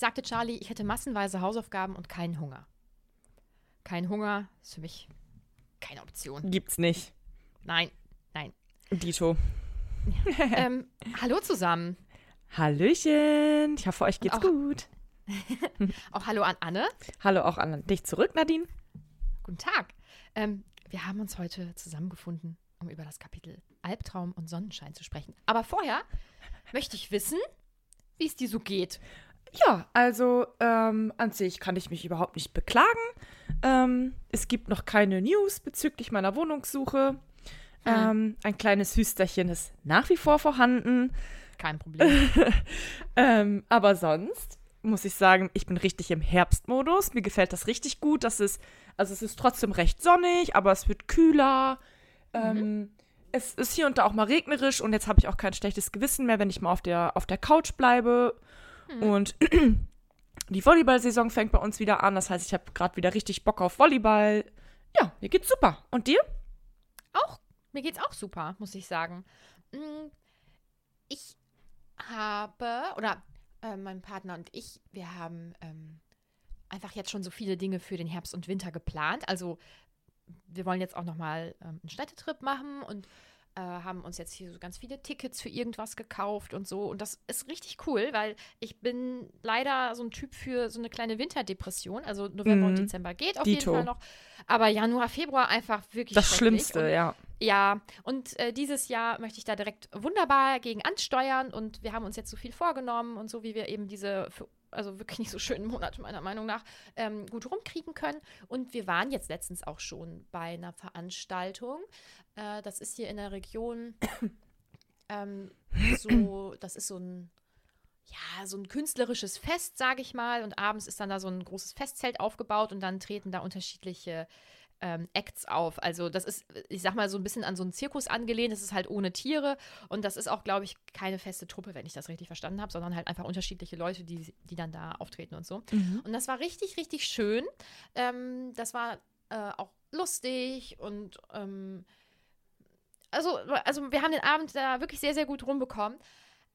Ich sagte Charlie, ich hätte massenweise Hausaufgaben und keinen Hunger. Kein Hunger ist für mich keine Option. Gibt's nicht. Nein, nein. Dito. ähm, hallo zusammen. Hallöchen. Ich hoffe, euch geht's auch- gut. Auch hallo an Anne. Hallo auch an dich zurück, Nadine. Guten Tag. Ähm, wir haben uns heute zusammengefunden, um über das Kapitel Albtraum und Sonnenschein zu sprechen. Aber vorher möchte ich wissen, wie es dir so geht. Ja, also ähm, an sich kann ich mich überhaupt nicht beklagen. Ähm, es gibt noch keine News bezüglich meiner Wohnungssuche. Ähm, ein kleines Hüsterchen ist nach wie vor vorhanden. Kein Problem. Ähm, aber sonst muss ich sagen, ich bin richtig im Herbstmodus. Mir gefällt das richtig gut. Das ist, also es ist trotzdem recht sonnig, aber es wird kühler. Ähm, es ist hier und da auch mal regnerisch und jetzt habe ich auch kein schlechtes Gewissen mehr, wenn ich mal auf der, auf der Couch bleibe. Und die Volleyball-Saison fängt bei uns wieder an. Das heißt, ich habe gerade wieder richtig Bock auf Volleyball. Ja, mir geht's super. Und dir? auch, mir geht's auch super, muss ich sagen. Mm, Ich habe, oder äh, mein Partner und ich, wir haben ähm, einfach jetzt schon so viele Dinge für den Herbst und Winter geplant. Also wir wollen jetzt auch nochmal ähm, einen Städtetrip machen und äh, haben uns jetzt hier so ganz viele Tickets für irgendwas gekauft und so. Und das ist richtig cool, weil ich bin leider so ein Typ für so eine kleine Winterdepression. Also November und Mhm. Dezember geht auf Dito. jeden Fall noch. Aber Januar, Februar einfach wirklich Das. Schlimmste, Und ja. ja, und äh, dieses Jahr möchte ich da direkt wunderbar gegen ansteuern und wir haben uns jetzt so viel vorgenommen und so, wie wir eben diese, für, also wirklich nicht so schönen Monate meiner Meinung nach, ähm, gut rumkriegen können. Und wir waren jetzt letztens auch schon bei einer Veranstaltung. Äh, das ist hier in der Region ähm, so, das ist so ein ja, so ein künstlerisches Fest, sage ich mal. Und abends ist dann da so ein großes Festzelt aufgebaut und dann treten da unterschiedliche ähm, Acts auf. Also das ist, ich sag mal, so ein bisschen an so einen Zirkus angelehnt. Das ist halt ohne Tiere und das ist auch, glaube ich, keine feste Truppe, wenn ich das richtig verstanden habe, sondern halt einfach unterschiedliche Leute, die, die dann da auftreten und so. Und das war richtig, richtig schön. Ähm, das war äh, auch lustig und ähm, also, also wir haben den Abend da wirklich sehr, sehr gut rumbekommen.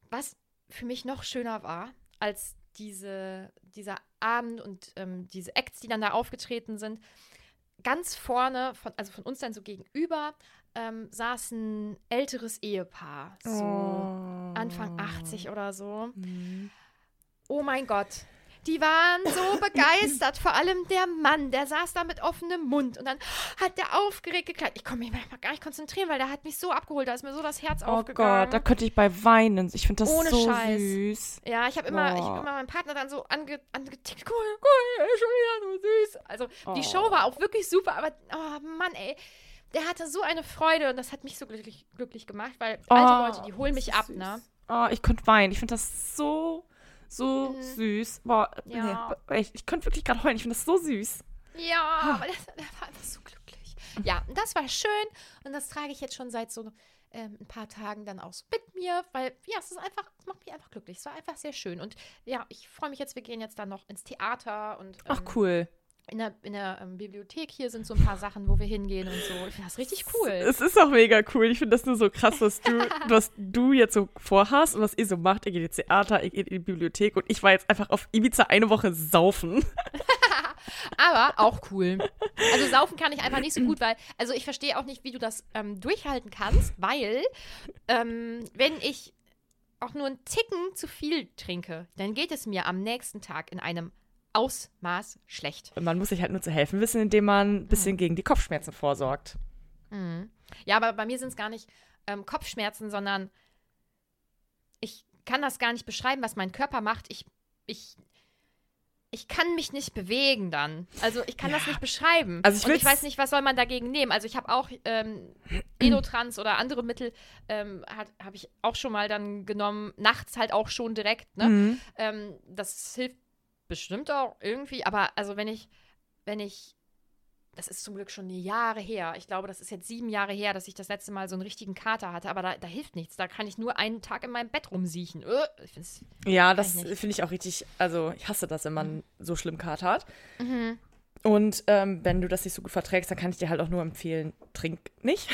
Was für mich noch schöner war als diese, dieser Abend und ähm, diese Acts, die dann da aufgetreten sind. Ganz vorne, von, also von uns dann so gegenüber, ähm, saß ein älteres Ehepaar, so Oh. Anfang 80 oder so. Mhm. Oh mein Gott. Die waren so begeistert, vor allem der Mann, der saß da mit offenem Mund und dann hat der aufgeregt geklappt. Ich konnte mich manchmal gar nicht konzentrieren, weil der hat mich so abgeholt, da ist mir so das Herz Oh aufgegangen. Gott, da könnte ich bei weinen. Ich finde das Ohne so Scheiß. süß. Ja, ich habe immer, ich Boah. hab immer meinen Partner dann so ange, angetickt. Guck mal, guck mal, er ist schon wieder so süß. Also, die Oh. Show war auch wirklich super, aber, oh Mann, ey. Der hatte so eine Freude und das hat mich so glücklich, glücklich gemacht, weil alte Oh, Leute, die holen mich ab, süß. ne? Oh, ich könnte weinen. Ich finde das so, so Mhm. süß. Boah, Ja. nee, ich, ich könnte wirklich gerade heulen. Ich finde das so süß. Ja, aber das, der war einfach so glücklich. Ja, das war schön und das trage ich jetzt schon seit so ähm, ein paar Tagen dann auch so mit mir, weil ja, es ist einfach, es macht mich einfach glücklich. Es war einfach sehr schön und ja, ich freue mich jetzt, wir gehen jetzt dann noch ins Theater und Ach, ähm, cool. In der, in der ähm, Bibliothek hier sind so ein paar Sachen, wo wir hingehen und so. Ich finde das richtig cool. Es ist auch mega cool. Ich finde das nur so krass, was du, was du jetzt so vorhast und was ihr so macht. Ihr geht ins Theater, ihr geht in die Bibliothek und ich war jetzt einfach auf Ibiza eine Woche saufen. Aber auch cool. Also saufen kann ich einfach nicht so gut, weil, also ich verstehe auch nicht, wie du das ähm, durchhalten kannst, weil ähm, wenn ich auch nur einen Ticken zu viel trinke, dann geht es mir am nächsten Tag in einem Ausmaß schlecht. Und man muss sich halt nur zu helfen wissen, indem man ein bisschen gegen die Kopfschmerzen vorsorgt. Mhm. Ja, aber bei mir sind es gar nicht ähm, Kopfschmerzen, sondern ich kann das gar nicht beschreiben, was mein Körper macht. Ich, ich, ich kann mich nicht bewegen dann. Also ich kann das Ja. nicht beschreiben. Also ich Und ich weiß nicht, was soll man dagegen nehmen. Also ich habe auch ähm, Elotrans oder andere Mittel ähm, habe ich auch schon mal dann genommen. Nachts halt auch schon direkt. Ne? Mhm. Ähm, das hilft bestimmt auch irgendwie, aber also wenn ich, wenn ich, das ist zum Glück schon Jahre her. Ich glaube, das ist jetzt sieben Jahre her, dass ich das letzte Mal so einen richtigen Kater hatte, aber da, da hilft nichts. Da kann ich nur einen Tag in meinem Bett rumsiechen. Äh, Ja, das finde ich auch richtig. Also, ich hasse das, wenn man so schlimm Kater hat. mhm. Und ähm, wenn du das nicht so gut verträgst, dann kann ich dir halt auch nur empfehlen, trink nicht.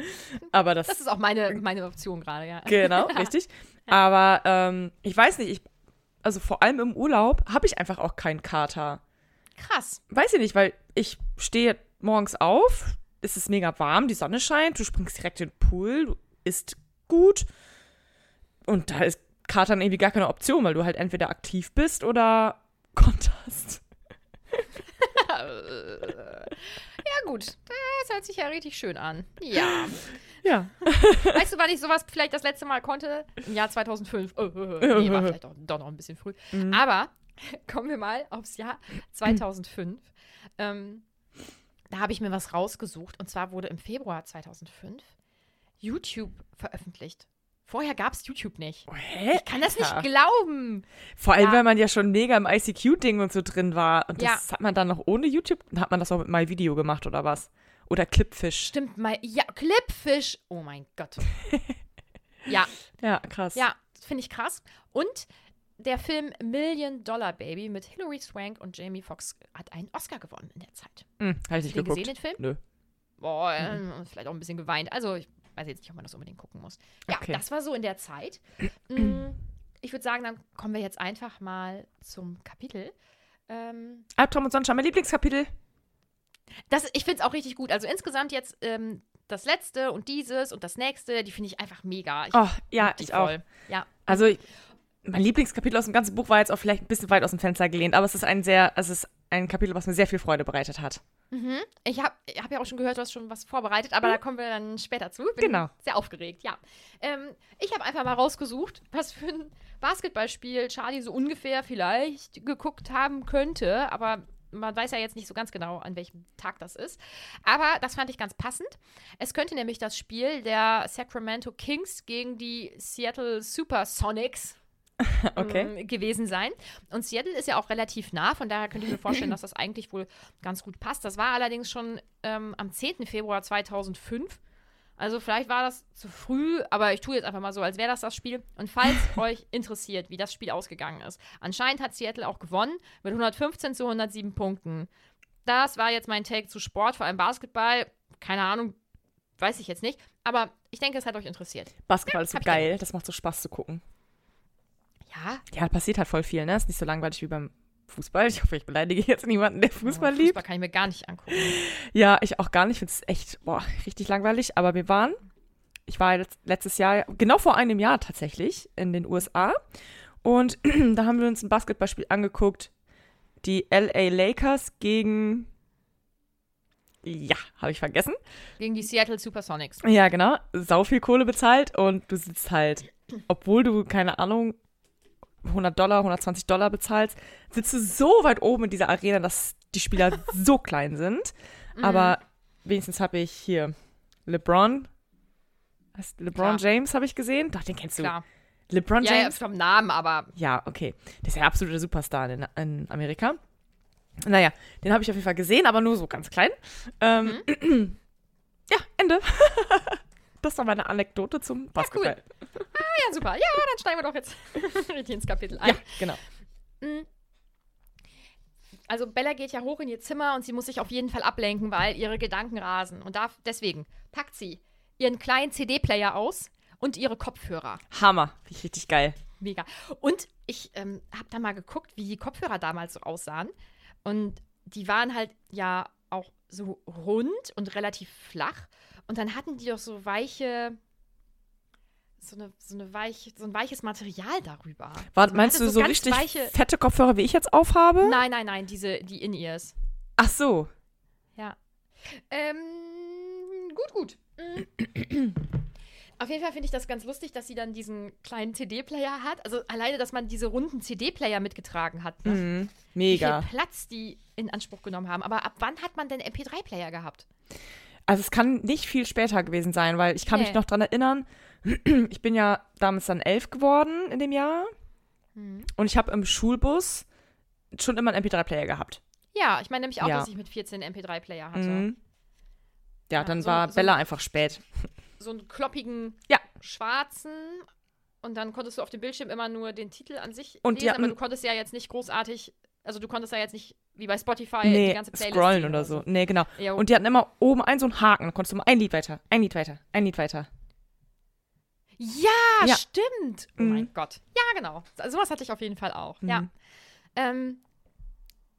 Aber das, Das ist auch meine, meine Option gerade, ja. genau, richtig. Aber ähm, ich weiß nicht, ich, also vor allem im Urlaub habe ich einfach auch keinen Kater. Krass. Weiß ich nicht, weil ich stehe morgens auf, es ist mega warm, die Sonne scheint, du springst direkt in den Pool, du isst gut. Und da ist Katern irgendwie gar keine Option, weil du halt entweder aktiv bist oder konterst. Ja, gut. Das hört sich ja richtig schön an. Ja. Ja. Weißt du, wann ich sowas vielleicht das letzte Mal konnte? Im Jahr 2005. Äh, äh, äh. Nee, war vielleicht doch, doch noch ein bisschen früh. Aber kommen wir mal aufs Jahr 2005. ähm, da habe ich mir was rausgesucht. Und zwar wurde im Februar 2005 YouTube veröffentlicht. Vorher gab es YouTube nicht. Hä? Ich kann das nicht glauben. Vor allem, Ja. weil man ja schon mega im ICQ-Ding und so drin war. Und Ja. das hat man dann noch ohne YouTube, hat man das auch mit MyVideo gemacht oder was? Oder Clipfish. Stimmt mal. Ja, Clipfish. Oh mein Gott. ja, Ja, krass. Ja, finde ich krass. Und der Film Million Dollar Baby mit Hilary Swank und Jamie Foxx hat einen Oscar gewonnen in der Zeit. Hm, hab ich Hast nicht du den geguckt. gesehen, den Film? Nö. Boah, äh, vielleicht auch ein bisschen geweint. Also, ich weiß jetzt nicht, ob man das unbedingt gucken muss. Ja, Okay. das war so in der Zeit. Mm, Ich würde sagen, dann kommen wir jetzt einfach mal zum Kapitel. Ähm, Albtraum und Sonnenschein, mein Lieblingskapitel. das, ich finde es auch richtig gut. Also insgesamt jetzt ähm, das letzte und dieses und das nächste, die finde ich einfach mega. Ich Oh, ja, ich auch. voll. Ja, Also, ich, mein Lieblingskapitel aus dem ganzen Buch war jetzt auch vielleicht ein bisschen weit aus dem Fenster gelehnt, aber es ist ein sehr, es ist ein Kapitel, was mir sehr viel Freude bereitet hat. Mhm. Ich habe hab ja auch schon gehört, du hast schon was vorbereitet, aber da kommen wir dann später zu. Bin Genau. Sehr aufgeregt, ja. Ähm, ich habe einfach mal rausgesucht, was für ein Basketballspiel Charlie so ungefähr vielleicht geguckt haben könnte, aber man weiß ja jetzt nicht so ganz genau, an welchem Tag das ist. Aber das fand ich ganz passend. Es könnte nämlich das Spiel der Sacramento Kings gegen die Seattle Supersonics Okay. ähm, gewesen sein. Und Seattle ist ja auch relativ nah, von daher könnte ich mir vorstellen, dass das eigentlich wohl ganz gut passt. Das war allerdings schon ähm, am 10. Februar 2005. Also vielleicht war das zu früh, aber ich tue jetzt einfach mal so, als wäre das das Spiel. Und falls euch interessiert, wie das Spiel ausgegangen ist. Anscheinend hat Seattle auch gewonnen mit 115 zu 107 Punkten. Das war jetzt mein Take zu Sport, vor allem Basketball. Keine Ahnung, weiß ich jetzt nicht. Aber ich denke, es hat euch interessiert. Basketball ist so geil, das macht so Spaß zu gucken. Ja, Ja, passiert halt voll viel, ne? Ist nicht so langweilig wie beim Fußball. Ich hoffe, ich beleidige jetzt niemanden, der Fußball liebt. Fußball kann ich mir gar nicht angucken. Ja, ich auch gar nicht. Ich finde es echt, boah, richtig langweilig. Aber wir waren, ich war letzt- letztes Jahr, genau vor einem Jahr tatsächlich, in den USA. Und da haben wir uns ein Basketballspiel angeguckt. die LA Lakers gegen. Ja, habe ich vergessen. Gegen die Seattle Supersonics. Ja, genau. Sau viel Kohle bezahlt und du sitzt halt, obwohl du, keine Ahnung, 100 Dollar, 120 Dollar bezahlst, sitzt du so weit oben in dieser Arena, dass die Spieler so klein sind. Aber wenigstens habe ich hier LeBron. LeBron Klar. James habe ich gesehen. Doch, den kennst du. Klar. LeBron Ja, ja, James? vom Namen, aber Ja, okay. Der ist ja der absolute Superstar in, in Amerika. Naja, den habe ich auf jeden Fall gesehen, aber nur so ganz klein. Ähm, Mhm. ja, Ende. das war meine Anekdote zum Basketball. ja, super. Ja, dann steigen wir doch jetzt richtig ins Kapitel ein. Ja, genau. Also Bella geht ja hoch in ihr Zimmer und sie muss sich auf jeden Fall ablenken, weil ihre Gedanken rasen. Und darf, deswegen packt sie ihren kleinen CD-Player aus und ihre Kopfhörer. Hammer. Richtig geil. Mega. Und ich ähm, habe da mal geguckt, wie die Kopfhörer damals so aussahen. Und die waren halt ja auch so rund und relativ flach. Und dann hatten die doch so weiche, so eine, so eine weiche, so ein weiches Material darüber. War, Also meinst du so ganz richtig weiche- fette Kopfhörer, wie ich jetzt aufhabe? Nein, nein, nein, diese, die In-Ears. Ach so. Ja. Ähm, gut, gut. Auf jeden Fall finde ich das ganz lustig, dass sie dann diesen kleinen CD-Player hat. Also alleine, dass man diese runden CD-Player mitgetragen hat. Ne? Mhm. Wie Mega. viel Platz die in Anspruch genommen haben. Aber ab wann hat man denn MP3-Player gehabt? Also es kann nicht viel später gewesen sein, weil ich kann Nee. mich noch dran erinnern, ich bin ja damals dann elf geworden in dem Jahr Hm. und ich habe im Schulbus schon immer einen MP3-Player gehabt. Ja, ich meine nämlich auch, Ja. dass ich mit 14 MP3-Player hatte. Mhm. Ja, Ja, dann so- war so- Bella einfach spät. So einen kloppigen Ja. schwarzen. Und dann konntest du auf dem Bildschirm immer nur den Titel an sich Und lesen, aber du konntest ja jetzt nicht großartig, also du konntest ja jetzt nicht wie bei Spotify nee, die ganze Playlist scrollen oder so. Nee, genau. Ja, Und die hatten immer oben einen so einen Haken. Da konntest du mal ein Lied weiter, ein Lied weiter, ein Lied weiter. Ja, Ja. stimmt. Oh Mhm. mein Gott. Ja, genau. So- Sowas hatte ich auf jeden Fall auch. Ja. Mhm. Ähm,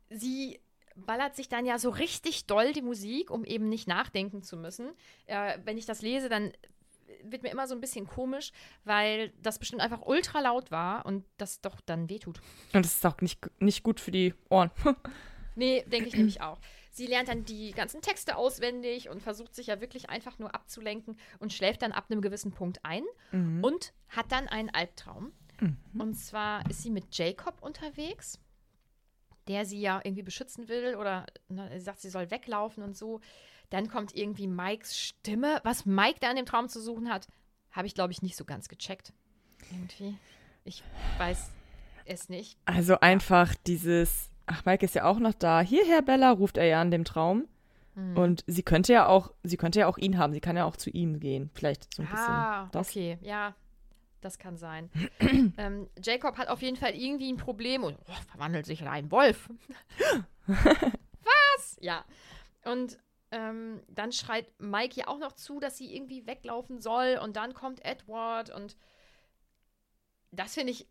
sie ballert sich dann ja so richtig doll die Musik, um eben nicht nachdenken zu müssen. Äh, wenn ich das lese, dann wird mir immer so ein bisschen komisch, weil das bestimmt einfach ultra laut war und das doch dann wehtut. Und das ist auch nicht, nicht gut für die Ohren. Nee, denke ich nämlich auch. Sie lernt dann die ganzen Texte auswendig und versucht sich ja wirklich einfach nur abzulenken und schläft dann ab einem gewissen Punkt ein und hat dann einen Albtraum. Und zwar ist sie mit Jacob unterwegs, der sie ja irgendwie beschützen will oder ne, sagt, sie soll weglaufen und so. Dann kommt irgendwie Mikes Stimme. Was Mike da in dem Traum zu suchen hat, habe ich, glaube ich, nicht so ganz gecheckt. Irgendwie. Ich weiß es nicht. Also einfach dieses, ach, Mike ist ja auch noch da. Hierher, Bella, ruft er ja in dem Traum. Mhm. Und sie könnte ja auch, sie könnte ja auch ihn haben. Sie kann ja auch zu ihm gehen. Vielleicht so ein bisschen. Ah, das. okay, ja, das kann sein. ähm, Jacob hat auf jeden Fall irgendwie ein Problem und oh, verwandelt sich in einen Wolf. Was? Ja. Und ähm, dann schreit Mike ja auch noch zu, dass sie irgendwie weglaufen soll und dann kommt Edward und das finde ich,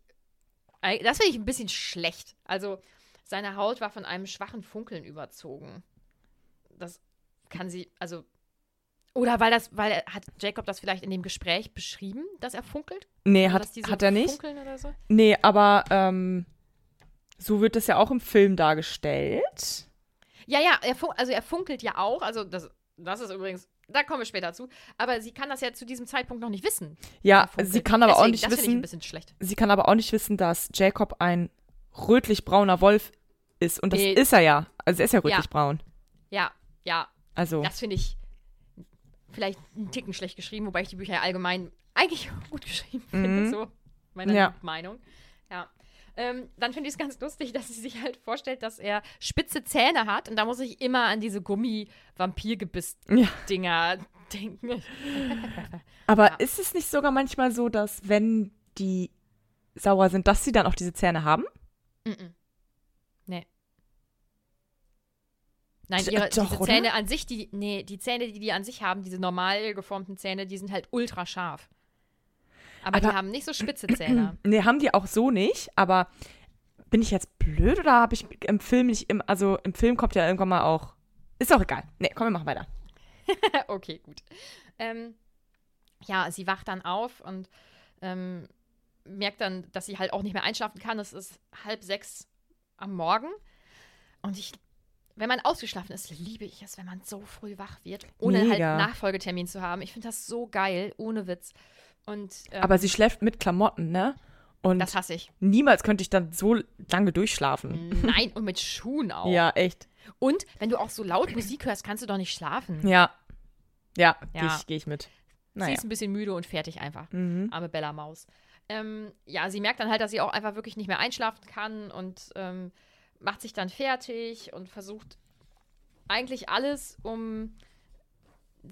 das finde ich ein bisschen schlecht. Also seine Haut war von einem schwachen Funkeln überzogen. Das kann sie, also oder weil das, weil hat Jacob das vielleicht in dem Gespräch beschrieben, dass er funkelt? Nee, hat, hat er nicht. Funkeln oder so? Nee, aber ähm, so wird es ja auch im Film dargestellt. Ja, ja, er also er funkelt ja auch. Also das, das ist übrigens, da kommen wir später zu. Aber sie kann das ja zu diesem Zeitpunkt noch nicht wissen. Ja, sie kann aber auch Deswegen, nicht das finde ich ein wissen, bisschen schlecht. sie kann aber auch nicht wissen, dass Jacob ein rötlich-brauner Wolf ist. Und das Nee. ist er ja. Also er ist ja Ja. rötlich-braun. Ja, ja, Also, das finde ich vielleicht einen Ticken schlecht geschrieben, wobei ich die Bücher ja allgemein eigentlich gut geschrieben finde, Mhm. so meine Ja. Meinung. Ja. Ähm, dann finde ich es ganz lustig, dass sie sich halt vorstellt, dass er spitze Zähne hat und da muss ich immer an diese ja. Gummi-Vampir-Gebiss-Dinger denken. Aber Ja. ist es nicht sogar manchmal so, dass wenn die sauer sind, dass sie dann auch diese Zähne haben? Mhm. Nee. Nein, ihre, doch, diese oder? Zähne an sich, die, nee, die Zähne, die die an sich haben, diese normal geformten Zähne, die sind halt ultra scharf. Aber, die Aber- haben nicht so spitze Zähne. Nee, haben die auch so nicht, aber bin ich jetzt blöd oder habe ich im Film nicht im, also im Film kommt ja irgendwann mal auch. Ist auch egal. Nee, komm, wir machen weiter. okay, gut. Ähm, ja, sie wacht dann auf und ähm, merkt dann, dass sie halt auch nicht mehr einschlafen kann. Es ist halb sechs am Morgen. und ich, wenn man ausgeschlafen ist, liebe ich es, wenn man so früh wach wird, ohne halt Mega. Nachfolgetermin zu haben. Ich finde das so geil, ohne Witz. Und ähm, Aber sie schläft mit Klamotten, ne? Und das hasse ich. niemals könnte ich dann so lange durchschlafen. Nein, und mit Schuhen auch. Ja, echt. Und wenn du auch so laut Musik hörst, kannst du doch nicht schlafen. Ja. Ja, Ja. gehe ich, geh ich mit. Sie Naja. ist ein bisschen müde und fertig einfach. Mhm. Arme Bella Maus. Ähm, ja, sie merkt dann halt, dass sie auch einfach wirklich nicht mehr einschlafen kann und ähm, macht sich dann fertig und versucht eigentlich alles, um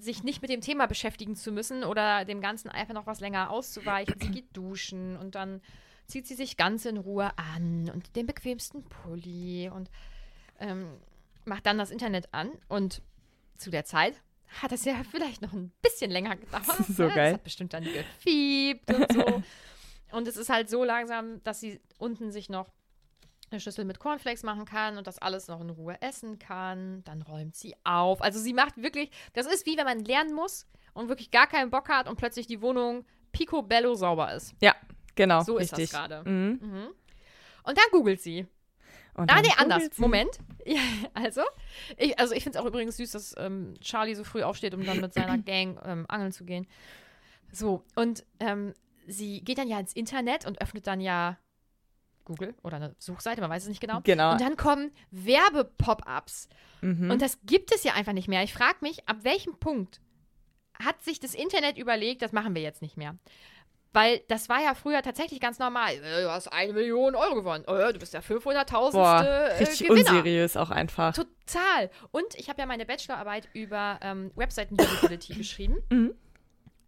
sich nicht mit dem Thema beschäftigen zu müssen oder dem Ganzen einfach noch was länger auszuweichen. Sie geht duschen und dann zieht sie sich ganz in Ruhe an und den bequemsten Pulli und ähm, macht dann das Internet an und zu der Zeit hat es ja vielleicht noch ein bisschen länger gedauert. So ne? geil. Das hat bestimmt dann gefiebt und so. und es ist halt so langsam, dass sie unten sich noch eine Schüssel mit Cornflakes machen kann und das alles noch in Ruhe essen kann. Dann räumt sie auf. Also sie macht wirklich, das ist wie wenn man lernen muss und wirklich gar keinen Bock hat und plötzlich die Wohnung picobello sauber ist. Ja, genau. So ist das richtig. gerade. Mhm. Mhm. Und dann googelt sie. Und Ah, nee, anders. sie. Moment. Ja, also, ich, also ich finde es auch übrigens süß, dass ähm, Charlie so früh aufsteht, um dann mit seiner Gang ähm, angeln zu gehen. So, und ähm, sie geht dann ja ins Internet und öffnet dann ja Google oder eine Suchseite, man weiß es nicht genau. Genau. Und dann kommen Werbe-Pop-Ups. Mhm. Und das gibt es ja einfach nicht mehr. Ich frage mich, ab welchem Punkt hat sich das Internet überlegt, das machen wir jetzt nicht mehr? Weil das war ja früher tatsächlich ganz normal. Äh, Du hast eine Million Euro gewonnen. Äh, Du bist der 500.000. Boah, äh, richtig Gewinner. unseriös auch einfach. Total. Und ich habe ja meine Bachelorarbeit über ähm, Webseiten-Usability geschrieben. Mhm.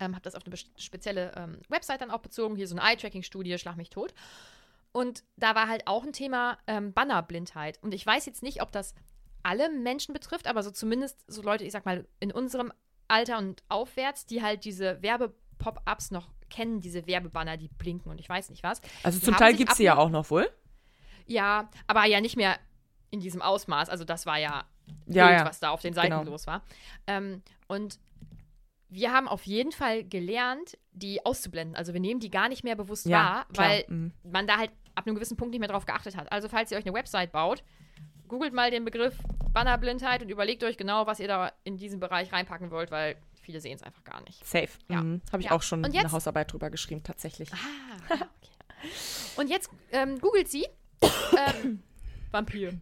Ähm, habe das auf eine spezielle ähm, Website dann auch bezogen. Hier so eine Eye-Tracking-Studie, schlag mich tot. Und da war halt auch ein Thema ähm, Bannerblindheit. Und ich weiß jetzt nicht, ob das alle Menschen betrifft, aber so zumindest so Leute, ich sag mal, in unserem Alter und aufwärts, die halt diese Werbe-Pop-Ups noch kennen, diese Werbebanner, die blinken und ich weiß nicht was. Also Die zum Teil gibt es sie ja auch noch wohl. Ja, aber ja nicht mehr in diesem Ausmaß. Also das war ja Ja, wild, ja. was da auf den Seiten Genau. los war. Ähm, und wir haben auf jeden Fall gelernt, die auszublenden. Also wir nehmen die gar nicht mehr bewusst Ja, wahr, klar. weil Mhm. man da halt ab einem gewissen Punkt nicht mehr drauf geachtet hat. Also falls ihr euch eine Website baut, googelt mal den Begriff Bannerblindheit und überlegt euch genau, was ihr da in diesen Bereich reinpacken wollt, weil viele sehen es einfach gar nicht. Safe. Ja. Mhm. Habe ich Ja. auch schon eine Hausarbeit drüber geschrieben, tatsächlich. Ah, okay. Und jetzt ähm, googelt sie ähm, Vampir.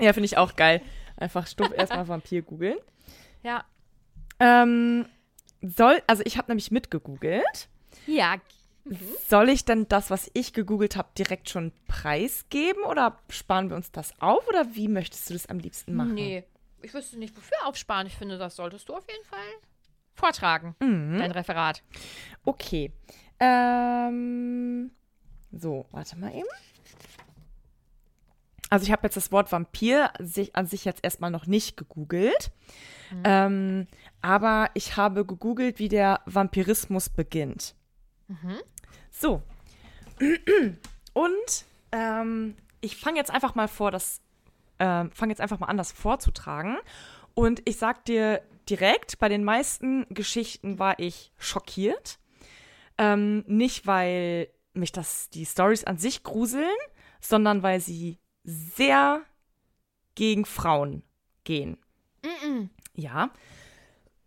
Ja, finde ich auch geil. Einfach stumpf erstmal Vampir googeln. Ja. Ähm, soll, also ich habe nämlich mitgegoogelt. Ja, Soll ich denn das, was ich gegoogelt habe, direkt schon preisgeben oder sparen wir uns das auf oder wie möchtest du das am liebsten machen? Nee, ich wüsste nicht, wofür aufsparen. Ich finde, das solltest du auf jeden Fall vortragen, Mhm. dein Referat. Okay. Ähm, so, warte mal eben. Also ich habe jetzt das Wort Vampir sich, an sich jetzt erstmal noch nicht gegoogelt. Ähm, aber ich habe gegoogelt, wie der Vampirismus beginnt. So. Und ähm, ich fange jetzt einfach mal vor, das ähm, fange jetzt einfach mal an, das vorzutragen. Und ich sag dir direkt, bei den meisten Geschichten war ich schockiert. Ähm, nicht, weil mich das die Stories an sich gruseln, sondern weil sie sehr gegen Frauen gehen. Ja.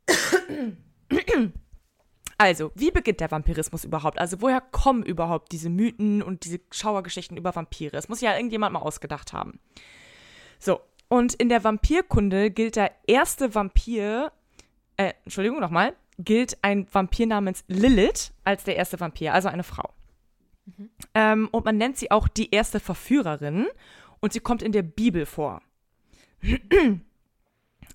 Also, wie beginnt der Vampirismus überhaupt? Also, woher kommen überhaupt diese Mythen und diese Schauergeschichten über Vampire? Das muss ja irgendjemand mal ausgedacht haben. So, und in der Vampirkunde gilt der erste Vampir, äh, Entschuldigung nochmal, gilt ein Vampir namens Lilith als der erste Vampir, also eine Frau. Ähm, und man nennt sie auch die erste Verführerin und sie kommt in der Bibel vor.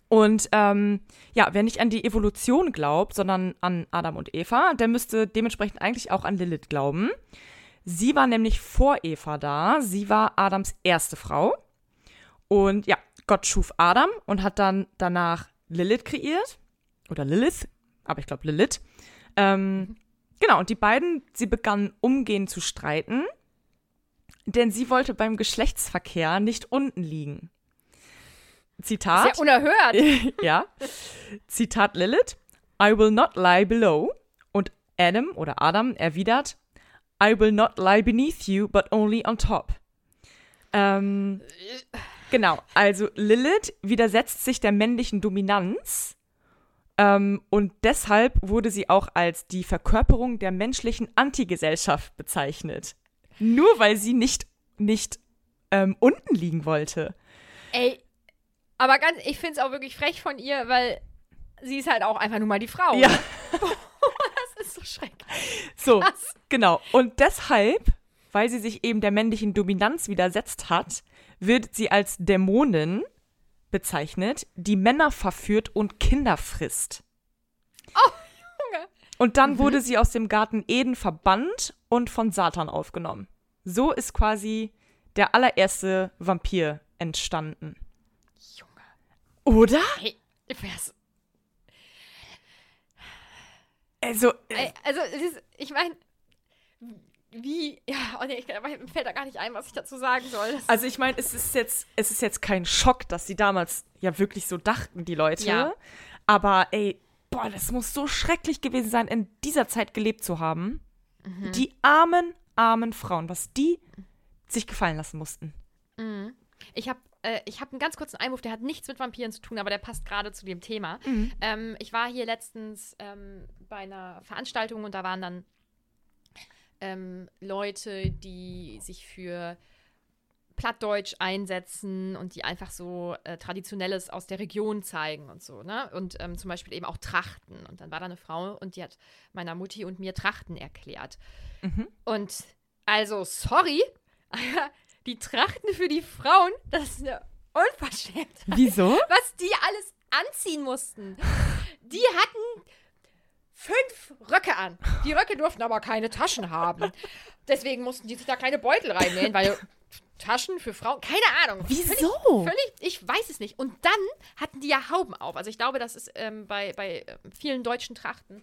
Und ähm, ja, wer nicht an die Evolution glaubt, sondern an Adam und Eva, der müsste dementsprechend eigentlich auch an Lilith glauben. Sie war nämlich vor Eva da. Sie war Adams erste Frau. Und ja, Gott schuf Adam und hat dann danach Lilith kreiert. Oder Lilith, aber ich glaube Lilith. Ähm, genau, und die beiden, sie begannen umgehend zu streiten, denn sie wollte beim Geschlechtsverkehr nicht unten liegen. Zitat. Sehr unerhört. ja. Zitat Lilith. I will not lie below. Und Adam oder Adam erwidert, I will not lie beneath you, but only on top. Ähm, Genau, also Lilith widersetzt sich der männlichen Dominanz ähm, und deshalb wurde sie auch als die Verkörperung der menschlichen Antigesellschaft bezeichnet. Nur weil sie nicht, nicht ähm, unten liegen wollte. Ey, aber ganz, ich finde es auch wirklich frech von ihr, weil sie ist halt auch einfach nur mal die Frau. Ja. das ist so schrecklich. So, Krass. genau. Und deshalb, weil sie sich eben der männlichen Dominanz widersetzt hat, wird sie als Dämonin bezeichnet, die Männer verführt und Kinder frisst. Oh, Junge. Und dann wurde sie aus dem Garten Eden verbannt und von Satan aufgenommen. So ist quasi der allererste Vampir entstanden. Oder? Hey. Also, äh, also, ist, ich meine, wie, ja, oh nee, ich, mir fällt da gar nicht ein, was ich dazu sagen soll. Das, also ich meine, es ist jetzt, es ist jetzt kein Schock, dass sie damals ja wirklich so dachten, die Leute. Ja. Aber ey, boah, das muss so schrecklich gewesen sein, in dieser Zeit gelebt zu haben. Mhm. Die armen, armen Frauen, was die sich gefallen lassen mussten. Mhm. Ich habe äh, ich hab einen ganz kurzen Einwurf, der hat nichts mit Vampiren zu tun, aber der passt gerade zu dem Thema. Ähm, ich war hier letztens ähm, bei einer Veranstaltung und da waren dann ähm, Leute, die sich für Plattdeutsch einsetzen und die einfach so äh, Traditionelles aus der Region zeigen und so, ne? Und ähm, zum Beispiel eben auch Trachten. Und dann war da eine Frau und die hat meiner Mutti und mir Trachten erklärt. Und also, sorry, die Trachten für die Frauen, das ist eine Unverschämtheit. Wieso? Was die alles anziehen mussten. Die hatten fünf Röcke an. Die Röcke durften aber keine Taschen haben. Deswegen mussten die sich da kleine Beutel reinnehmen, weil Taschen für Frauen, keine Ahnung. Wieso? Völlig, völlig, ich weiß es nicht. Und dann hatten die ja Hauben auf. Also ich glaube, das ist ähm, bei, bei äh, vielen deutschen Trachten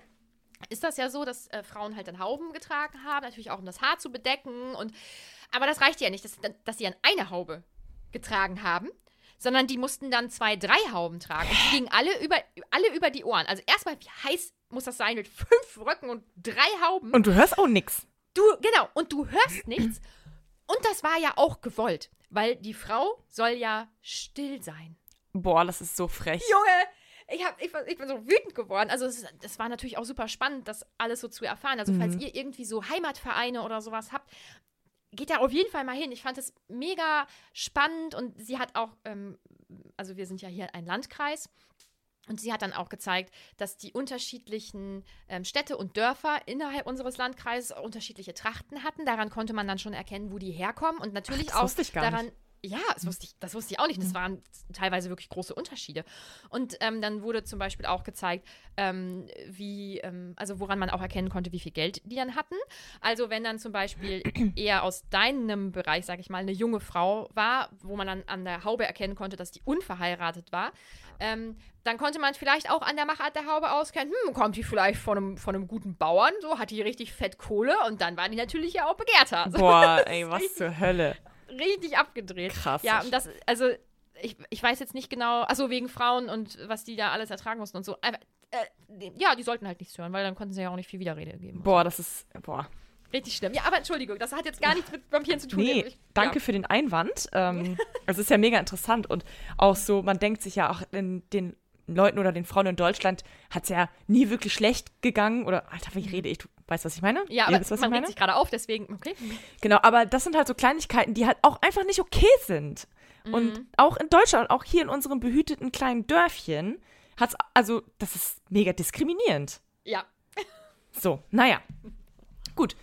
ist das ja so, dass äh, Frauen halt dann Hauben getragen haben, natürlich auch um das Haar zu bedecken. Und, aber das reichte ja nicht, dass, dass sie dann eine Haube getragen haben, sondern die mussten dann zwei, drei Hauben tragen. Und die gingen alle über, alle über die Ohren. Also erstmal, wie heiß muss das sein mit fünf Röcken und drei Hauben? Und du hörst auch nix. Du, genau, und du hörst nichts. Und das war ja auch gewollt, weil die Frau soll ja still sein. Boah, das ist so frech. Junge, ich, hab, ich, ich bin so wütend geworden. Also, es, das war natürlich auch super spannend, das alles so zu erfahren. Also, falls ihr irgendwie so Heimatvereine oder sowas habt, geht da auf jeden Fall mal hin. Ich fand es mega spannend und sie hat auch, ähm, also, wir sind ja hier ein Landkreis. Und sie hat dann auch gezeigt, dass die unterschiedlichen ähm, Städte und Dörfer innerhalb unseres Landkreises unterschiedliche Trachten hatten. Daran konnte man dann schon erkennen, wo die herkommen. Und natürlich das auch daran. Ja, das wusste, ich, das wusste ich auch nicht. Das waren teilweise wirklich große Unterschiede. Und ähm, dann wurde zum Beispiel auch gezeigt, ähm, wie, ähm, also woran man auch erkennen konnte, wie viel Geld die dann hatten. Also wenn dann zum Beispiel eher aus deinem Bereich, sag ich mal, eine junge Frau war, wo man dann an der Haube erkennen konnte, dass die unverheiratet war, ähm, dann konnte man vielleicht auch an der Machart der Haube auskennen, hm, kommt die vielleicht von einem, von einem guten Bauern, so hat die richtig fett Kohle und dann war die natürlich ja auch begehrter. Boah, ey, was zur Hölle. Richtig abgedreht. Krass. Ja, und das, also, ich, ich weiß jetzt nicht genau, achso, wegen Frauen und was die da alles ertragen mussten und so. Aber, äh, ja, die sollten halt nichts hören, weil dann konnten sie ja auch nicht viel Widerrede geben. Boah, das ist, boah. Richtig schlimm. Ja, aber Entschuldigung, das hat jetzt gar nichts mit Vampiren zu tun. Nee, Ich, danke Ja. für den Einwand. Ähm, es ist ja mega interessant und auch so, man denkt sich ja auch in den Leuten oder den Frauen in Deutschland hat es ja nie wirklich schlecht gegangen oder, Alter, wie rede ich? Du weißt, was ich meine? Ja, Ihr aber wisst, was man regt sich gerade auf, deswegen, okay. Genau, aber das sind halt so Kleinigkeiten, die halt auch einfach nicht okay sind. Und Mhm. auch in Deutschland, auch hier in unserem behüteten kleinen Dörfchen, hat's, also, das ist mega diskriminierend. Ja. So, naja. Gut.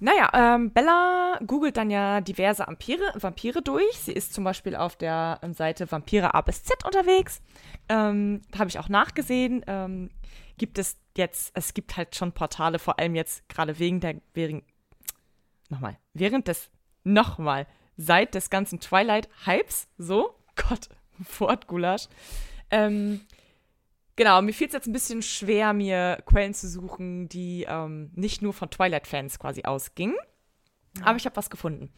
Naja, ähm, Bella googelt dann ja diverse Vampire, Vampire durch. Sie ist zum Beispiel auf der ähm, Seite Vampire A bis Z unterwegs. Ähm, Habe ich auch nachgesehen. Ähm, gibt es jetzt, es gibt halt schon Portale, vor allem jetzt gerade wegen der, wegen, nochmal, während des, nochmal, seit des ganzen Twilight-Hypes, so, Gott, Wortgulasch, ähm, Genau, mir fiel es jetzt ein bisschen schwer, mir Quellen zu suchen, die ähm, nicht nur von Twilight-Fans quasi ausgingen. Aber ich habe was gefunden.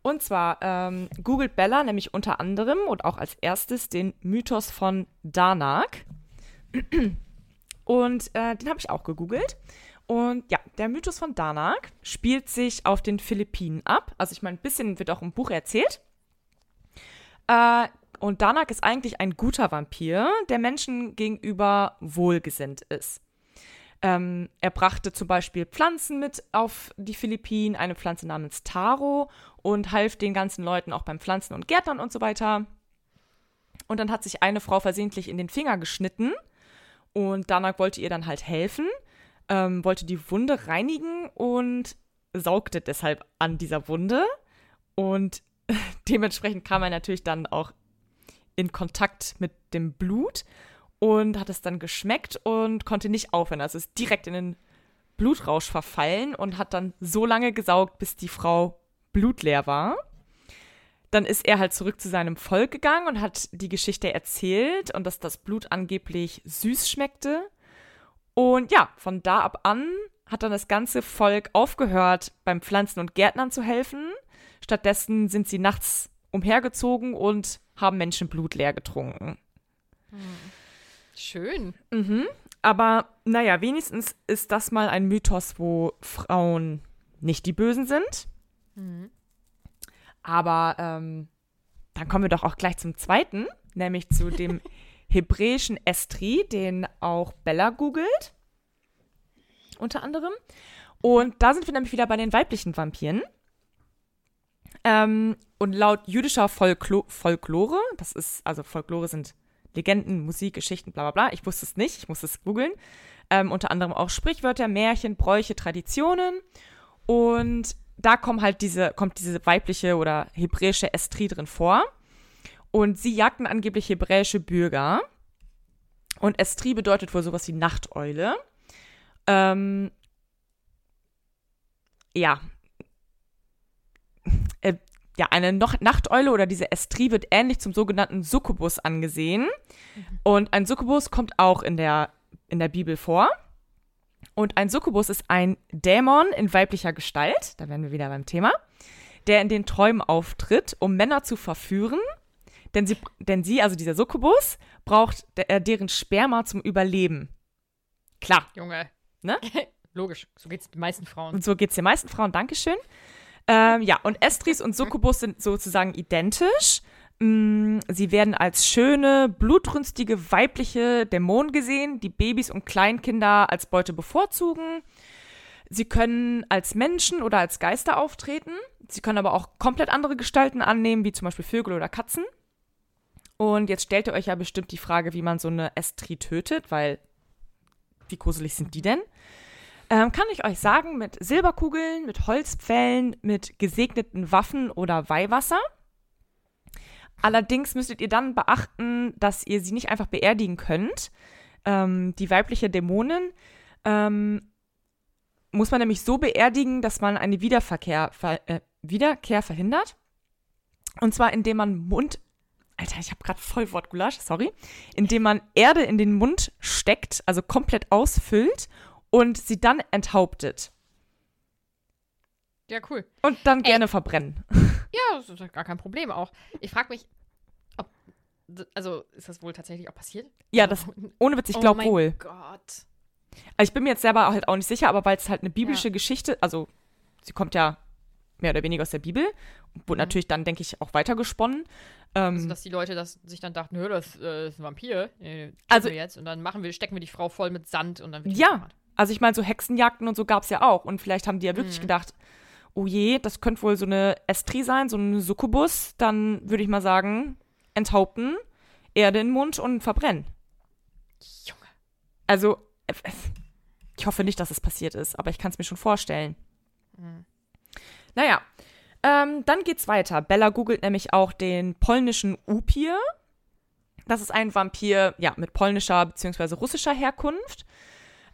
Und zwar ähm, googelt Bella nämlich unter anderem und auch als erstes den Mythos von Danak. Und äh, den habe ich auch gegoogelt. Und ja, der Mythos von Danak spielt sich auf den Philippinen ab. Also ich meine, ein bisschen wird auch im Buch erzählt. Äh, und Danak ist eigentlich ein guter Vampir, der Menschen gegenüber wohlgesinnt ist. Ähm, er brachte zum Beispiel Pflanzen mit auf die Philippinen, eine Pflanze namens Taro und half den ganzen Leuten auch beim Pflanzen und Gärtnern und so weiter. Und dann hat sich eine Frau versehentlich in den Finger geschnitten und Danak wollte ihr dann halt helfen, ähm, wollte die Wunde reinigen und saugte deshalb an dieser Wunde. Und dementsprechend kam er natürlich dann auch in Kontakt mit dem Blut und hat es dann geschmeckt und konnte nicht aufhören. Also ist direkt in den Blutrausch verfallen und hat dann so lange gesaugt, bis die Frau blutleer war. Dann ist er halt zurück zu seinem Volk gegangen und hat die Geschichte erzählt und dass das Blut angeblich süß schmeckte. Und ja, von da ab an hat dann das ganze Volk aufgehört, beim Pflanzen und Gärtnern zu helfen. Stattdessen sind sie nachts umhergezogen und haben Menschenblut leer getrunken. Schön. Mhm. Aber naja, wenigstens ist das mal ein Mythos, wo Frauen nicht die Bösen sind. Mhm. Aber ähm, dann kommen wir doch auch gleich zum zweiten, nämlich zu dem hebräischen Estri, den auch Bella googelt. Unter anderem. Und da sind wir nämlich wieder bei den weiblichen Vampiren. Ähm, und laut jüdischer Folklo Folklore, das ist, also Folklore sind Legenden, Musik, Geschichten, bla bla bla. Ich wusste es nicht, ich musste es googeln. Ähm, unter anderem auch Sprichwörter, Märchen, Bräuche, Traditionen. Und da kommen halt diese, kommt diese weibliche oder hebräische Estri drin vor. Und sie jagten angeblich hebräische Bürger. Und Estri bedeutet wohl sowas wie Nachteule. Ähm, ja. Äh, ja, eine noch Nachteule oder diese Estrie wird ähnlich zum sogenannten Succubus angesehen. Und ein Succubus kommt auch in der, in der Bibel vor. Und ein Succubus ist ein Dämon in weiblicher Gestalt, da wären wir wieder beim Thema, der in den Träumen auftritt, um Männer zu verführen. Denn sie, denn sie also dieser Succubus, braucht de, äh, deren Sperma zum Überleben. Klar, Junge. Ne? Logisch. So geht's den meisten Frauen. Und so geht es den meisten Frauen. Dankeschön. Ähm, ja, und Estris und Succubus sind sozusagen identisch. Mm, Sie werden als schöne, blutrünstige weibliche Dämonen gesehen, die Babys und Kleinkinder als Beute bevorzugen. Sie können als Menschen oder als Geister auftreten. Sie können aber auch komplett andere Gestalten annehmen, wie zum Beispiel Vögel oder Katzen. Und jetzt stellt ihr euch ja bestimmt die Frage, wie man so eine Estri tötet, weil wie gruselig sind die denn? Ähm, kann ich euch sagen, mit Silberkugeln, mit Holzpfählen, mit gesegneten Waffen oder Weihwasser. Allerdings müsstet ihr dann beachten, dass ihr sie nicht einfach beerdigen könnt. Ähm, die weibliche Dämonin ähm, muss man nämlich so beerdigen, dass man eine Wiederverkehr, ver, äh, Wiederkehr verhindert. Und zwar indem man Mund. Alter, ich habe gerade voll Wortgulasch, sorry. Indem man Erde in den Mund steckt, also komplett ausfüllt und sie dann enthauptet. Ja, cool. Und dann gerne verbrennen. Ja, das ist gar kein Problem auch. Ich frage mich, ob. Also, ist das wohl tatsächlich auch passiert? Ja, das, ohne Witz, ich oh glaube mein wohl. Gott. Also ich bin mir jetzt selber halt auch nicht sicher, aber weil es halt eine biblische Ja. Geschichte, also sie kommt ja mehr oder weniger aus der Bibel, wurde natürlich dann, denke ich, auch weitergesponnen. Ähm, Also, dass die Leute das sich dann dachten, hör, das äh, ist ein Vampir. Äh, Also- jetzt und dann machen wir, stecken wir die Frau voll mit Sand und dann wird die Ja. verbrannt. also ich meine, so Hexenjagden und so gab es ja auch. Und vielleicht haben die ja wirklich Mhm. gedacht, oh je, das könnte wohl so eine Estri sein, so ein Succubus. Dann würde ich mal sagen, enthaupten, Erde in den Mund und verbrennen. Junge. Also, ich hoffe nicht, dass es passiert ist, aber ich kann es mir schon vorstellen. Mhm. Naja, ähm, dann geht's weiter. Bella googelt nämlich auch den polnischen Upir. Das ist ein Vampir, ja, mit polnischer bzw. russischer Herkunft.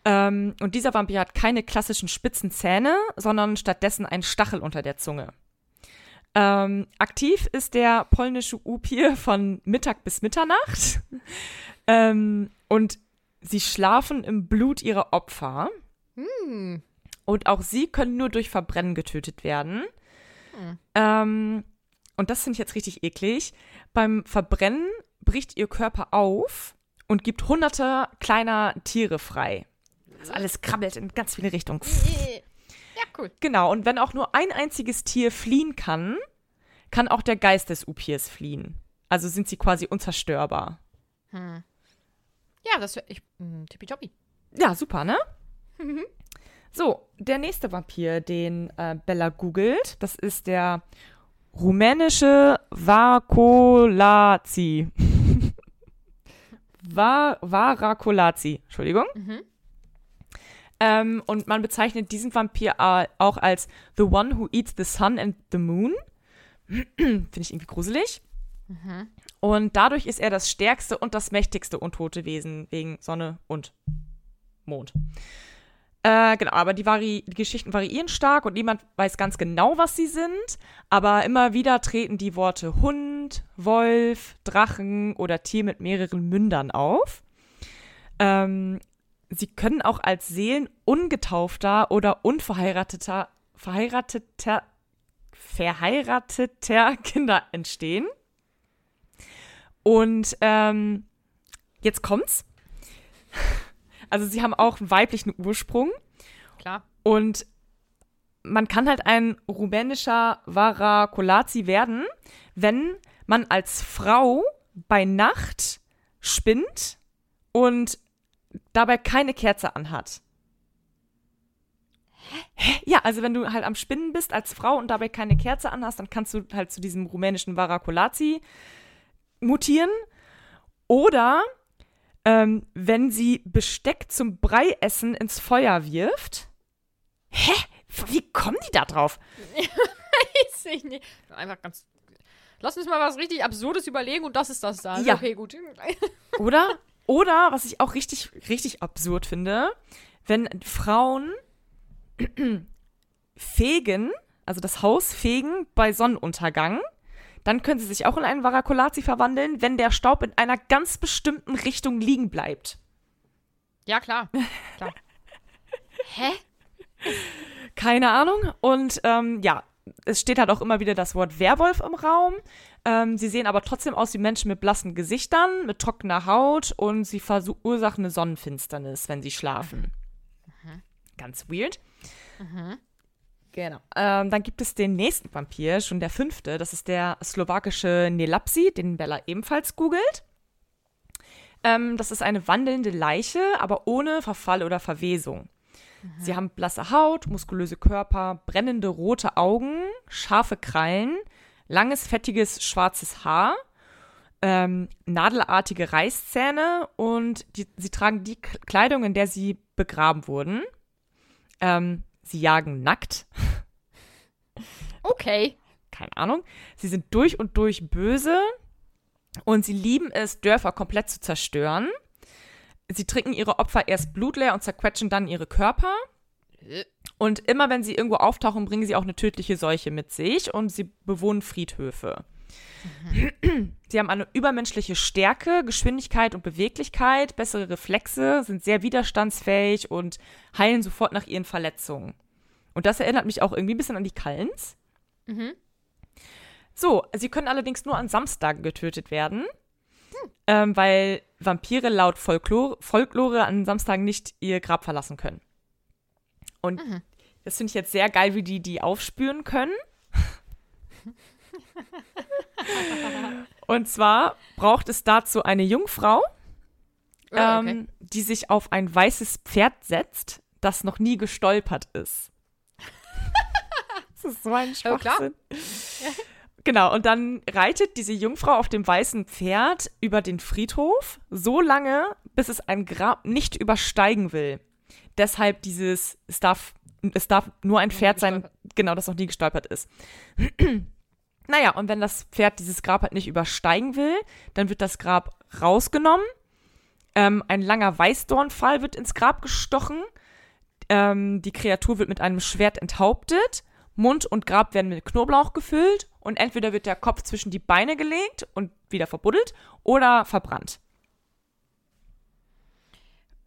Ähm, und dieser Vampir hat keine klassischen spitzen Zähne, sondern stattdessen einen Stachel unter der Zunge. Ähm, aktiv ist der polnische Upir von Mittag bis Mitternacht. ähm, und sie schlafen im Blut ihrer Opfer. Hm. Und auch sie können nur durch Verbrennen getötet werden. Hm. Ähm, und das finde ich jetzt richtig eklig. Beim Verbrennen bricht ihr Körper auf und gibt hunderte kleiner Tiere frei. Also alles krabbelt in ganz viele Richtungen. Ja, cool. Genau, und wenn auch nur ein einziges Tier fliehen kann, kann auch der Geist des Upirs fliehen. Also sind sie quasi unzerstörbar. Hm. Ja, das wäre ich. Hm, tippitoppi. Ja, super, ne? so, der nächste Vampir, den äh, Bella googelt, das ist der rumänische Varcolazi. Va Varacolazi, Entschuldigung. Mhm. Ähm, und man bezeichnet diesen Vampir auch als The One Who Eats the Sun and the Moon. Finde ich irgendwie gruselig. Mhm. Und dadurch ist er das stärkste und das mächtigste untote Wesen wegen Sonne und Mond. Äh, genau, aber die, Vari die Geschichten variieren stark und niemand weiß ganz genau, was sie sind. Aber immer wieder treten die Worte Hund, Wolf, Drachen oder Tier mit mehreren Mündern auf. Ähm, sie können auch als Seelen ungetaufter oder unverheirateter verheirateter, verheirateter Kinder entstehen. Und ähm, jetzt kommt's. Also sie haben auch einen weiblichen Ursprung Klar. und man kann halt ein rumänischer Varacolazi werden, wenn man als Frau bei Nacht spinnt und dabei keine Kerze anhat. Hä? Ja, also wenn du halt am Spinnen bist als Frau und dabei keine Kerze anhast, dann kannst du halt zu diesem rumänischen Varacolazi mutieren. Oder ähm, wenn sie Besteck zum Breiessen ins Feuer wirft. Hä? Wie kommen die da drauf? Weiß ich nicht. Einfach ganz. Lass uns mal was richtig Absurdes überlegen und das ist das da. Ja. Okay, gut. Oder? Oder, was ich auch richtig, richtig absurd finde, wenn Frauen fegen, also das Haus fegen bei Sonnenuntergang, dann können sie sich auch in einen Varacolazi verwandeln, wenn der Staub in einer ganz bestimmten Richtung liegen bleibt. Ja, klar. klar. Hä? Keine Ahnung. Und ähm, ja, es steht halt auch immer wieder das Wort Werwolf im Raum. Ähm, sie sehen aber trotzdem aus wie Menschen mit blassen Gesichtern, mit trockener Haut und sie verursachen eine Sonnenfinsternis, wenn sie schlafen. Ganz weird. Genau. Ähm, dann gibt es den nächsten Vampir, schon der fünfte. Das ist der slowakische Nelapsi, den Bella ebenfalls googelt. Ähm, das ist eine wandelnde Leiche, aber ohne Verfall oder Verwesung. Sie haben blasse Haut, muskulöse Körper, brennende rote Augen, scharfe Krallen, langes, fettiges, schwarzes Haar, ähm, nadelartige Reißzähne und die, sie tragen die Kleidung, in der sie begraben wurden. Ähm, sie jagen nackt, Okay. keine Ahnung. Sie sind durch und durch böse und sie lieben es, Dörfer komplett zu zerstören. Sie trinken ihre Opfer erst blutleer und zerquetschen dann ihre Körper. Und immer wenn sie irgendwo auftauchen, bringen sie auch eine tödliche Seuche mit sich und sie bewohnen Friedhöfe. Sie haben eine übermenschliche Stärke, Geschwindigkeit und Beweglichkeit, bessere Reflexe, sind sehr widerstandsfähig und heilen sofort nach ihren Verletzungen. Und das erinnert mich auch irgendwie ein bisschen an die Kallens. Mhm. So, sie können allerdings nur an Samstagen getötet werden, ähm, weil Vampire laut Folklore, Folklore an Samstagen nicht ihr Grab verlassen können. Und das finde ich jetzt sehr geil, wie die die aufspüren können. Und zwar braucht es dazu eine Jungfrau, Ah, okay. ähm, die sich auf ein weißes Pferd setzt, das noch nie gestolpert ist. das ist so ein Oh. Schwachsinn. Genau, und dann reitet diese Jungfrau auf dem weißen Pferd über den Friedhof, so lange, bis es ein Grab nicht übersteigen will. Deshalb dieses, es darf, es darf nur ein Pferd sein, genau, das noch nie gestolpert ist. naja, und wenn das Pferd dieses Grab halt nicht übersteigen will, dann wird das Grab rausgenommen. Ähm, ein langer Weißdornpfahl wird ins Grab gestochen. Ähm, die Kreatur wird mit einem Schwert enthauptet. Mund und Grab werden mit Knoblauch gefüllt. Und entweder wird der Kopf zwischen die Beine gelegt und wieder verbuddelt oder verbrannt.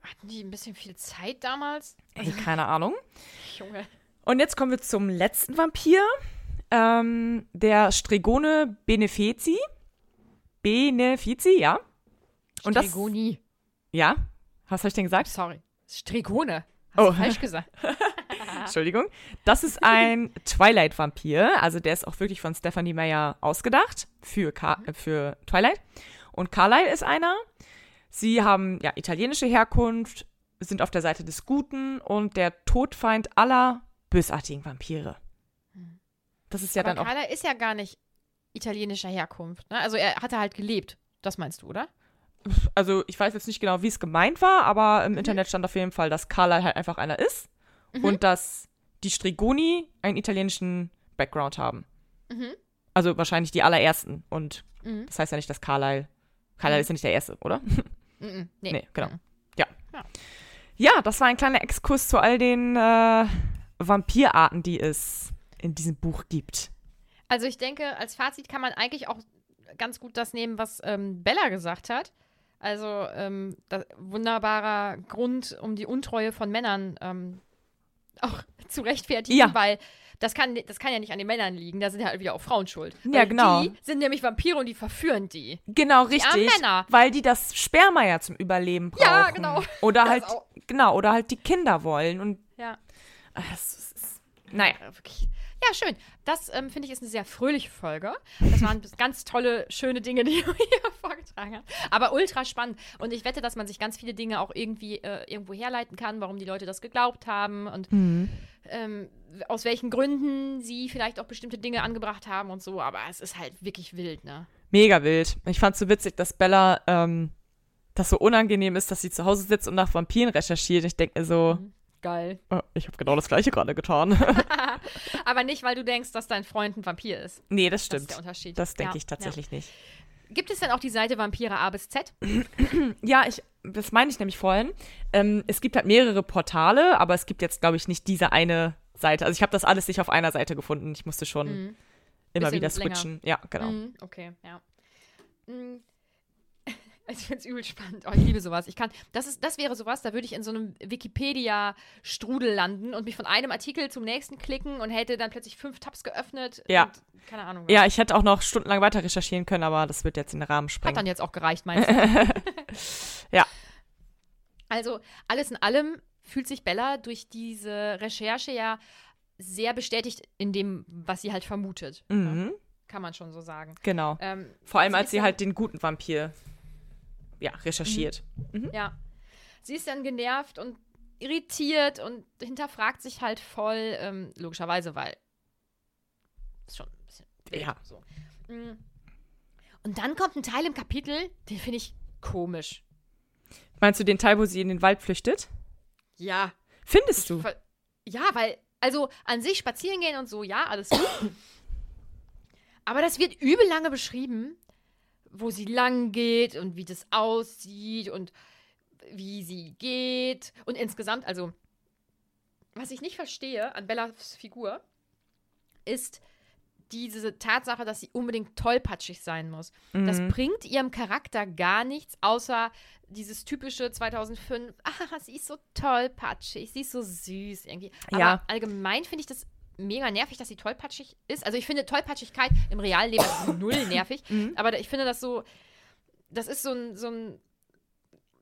Hatten die ein bisschen viel Zeit damals? Ey, keine Ahnung. Junge. Und jetzt kommen wir zum letzten Vampir. Ähm, der Stregone Benefici. Benefici, ja. Und das, Stregoni. ja. Was habe ich denn gesagt? Sorry. Stregone. Hast Oh. du falsch gesagt? Entschuldigung. Das ist ein Twilight-Vampir. Also der ist auch wirklich von Stephanie Meyer ausgedacht für, Ka äh, für Twilight. Und Carlyle ist einer. Sie haben ja italienische Herkunft, sind auf der Seite des Guten und der Todfeind aller bösartigen Vampire. Das ist ja Aber dann auch. Carla ist ja gar nicht italienischer Herkunft. Ne? Also er hatte halt gelebt. Das meinst du, oder? Also ich weiß jetzt nicht genau, wie es gemeint war, aber im Internet stand auf jeden Fall, dass Carlyle halt einfach einer ist und dass die Strigoni einen italienischen Background haben. Mhm. Also wahrscheinlich die allerersten. Und Mhm. das heißt ja nicht, dass Carlyle. Carlyle Mhm. ist ja nicht der Erste, oder? Mhm. Nee. Nee, genau. Mhm. Ja. Ja. Ja, das war ein kleiner Exkurs zu all den äh, Vampirarten, die es in diesem Buch gibt. Also ich denke, als Fazit kann man eigentlich auch ganz gut das nehmen, was ähm, Bella gesagt hat. Also ähm, wunderbarer Grund, um die Untreue von Männern ähm, auch zu rechtfertigen, Ja. weil das kann, das kann ja nicht an den Männern liegen, da sind ja halt wieder auch Frauen schuld. Ja, genau. Die sind nämlich Vampire und die verführen die. Genau, Die richtig. Männer. Weil die das Sperma ja zum Überleben brauchen. Ja, genau. Oder Das halt, auch. genau, oder halt die Kinder wollen. Und Ja. äh, es ist, naja. Ja, wirklich. Ja, schön. Das ähm, finde ich ist eine sehr fröhliche Folge. Das waren ganz tolle, schöne Dinge, die du hier vorgetragen hast. Aber ultra spannend. Und ich wette, dass man sich ganz viele Dinge auch irgendwie äh, irgendwo herleiten kann, warum die Leute das geglaubt haben und ähm, aus welchen Gründen sie vielleicht auch bestimmte Dinge angebracht haben und so. Aber es ist halt wirklich wild, ne? Mega wild. Ich fand so witzig, dass Bella ähm, das so unangenehm ist, dass sie zu Hause sitzt und nach Vampiren recherchiert. Ich denke mir so, Geil. oh, ich habe genau das gleiche gerade getan. Aber nicht, weil du denkst, dass dein Freund ein Vampir ist. nee, das Das stimmt. ist der Unterschied. Das denke Ja, ich tatsächlich nicht. Ja. Gibt es denn auch die Seite Vampire A bis Z? Ja, ich, das meine ich nämlich vorhin. Ähm, es gibt halt mehrere Portale, aber es gibt jetzt, glaube ich, nicht diese eine Seite. Also ich habe das alles nicht auf einer Seite gefunden. Ich musste schon Mhm. immer wieder länger. switchen. Ja, genau. Mhm, okay, ja. Mhm. Ich finde es übel spannend. Oh, ich liebe sowas. Ich kann, das, ist, das wäre sowas, da würde ich in so einem Wikipedia-Strudel landen und mich von einem Artikel zum nächsten klicken und hätte dann plötzlich fünf Tabs geöffnet. Ja. Und, keine Ahnung. was. Ja, ich hätte auch noch stundenlang weiter recherchieren können, aber das wird jetzt in den Rahmen Hat sprengen. dann jetzt auch gereicht, meinst du? Ja. Also, alles in allem fühlt sich Bella durch diese Recherche ja sehr bestätigt in dem, was sie halt vermutet. Mhm, Kann man schon so sagen. genau. Ähm, Vor allem, als sie halt den guten Vampir ja, recherchiert. Ja. Sie ist dann genervt und irritiert und hinterfragt sich halt voll, ähm, logischerweise, weil ist schon ein bisschen wild, Ja. so. Mm. Und dann kommt ein Teil im Kapitel, den finde ich komisch. Meinst du den Teil, wo sie in den Wald flüchtet? Ja. Findest du? Ver- Ja, weil, also an sich spazieren gehen und so, ja, alles gut. Aber das wird übel lange beschrieben, wo sie lang geht und wie das aussieht und wie sie geht. Und insgesamt, also, was ich nicht verstehe an Bellas Figur, ist diese Tatsache, dass sie unbedingt tollpatschig sein muss. Das Mhm. bringt ihrem Charakter gar nichts, außer dieses typische 2005, ah, sie ist so tollpatschig, sie ist so süß irgendwie. Aber Ja. allgemein finde ich das mega nervig, dass sie tollpatschig ist. Also ich finde Tollpatschigkeit im realen Leben null nervig, Mhm. aber ich finde das so, das ist so ein, so ein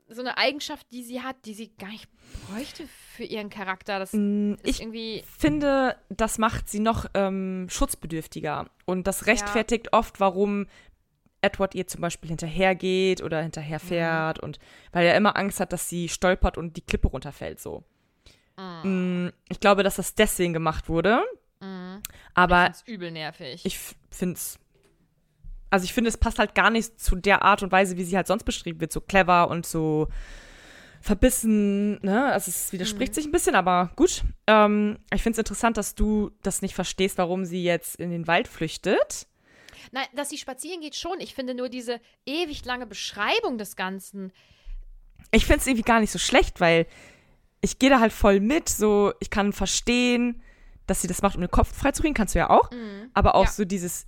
so eine Eigenschaft, die sie hat, die sie gar nicht bräuchte für ihren Charakter. Das Mm, Ich irgendwie finde, das macht sie noch ähm, schutzbedürftiger. Und das rechtfertigt oft, warum Edward ihr zum Beispiel hinterhergeht oder hinterherfährt. Und weil er immer Angst hat, dass sie stolpert und die Klippe runterfällt. So. Mm, Ich glaube, dass das deswegen gemacht wurde. Mhm. Aber ist übel nervig. ich finde es. Also ich finde, es passt halt gar nicht zu der Art und Weise, wie sie halt sonst beschrieben wird. So clever und so verbissen, ne? Also es widerspricht sich ein bisschen, aber gut. Ähm, ich finde es interessant, dass du das nicht verstehst, warum sie jetzt in den Wald flüchtet. Nein, dass sie spazieren geht schon. Ich finde nur diese ewig lange Beschreibung des Ganzen. Ich finde es irgendwie gar nicht so schlecht, weil ich gehe da halt voll mit. So, ich kann verstehen, dass sie das macht, um den Kopf freizukriegen, kannst du ja auch. Aber auch Ja. so dieses,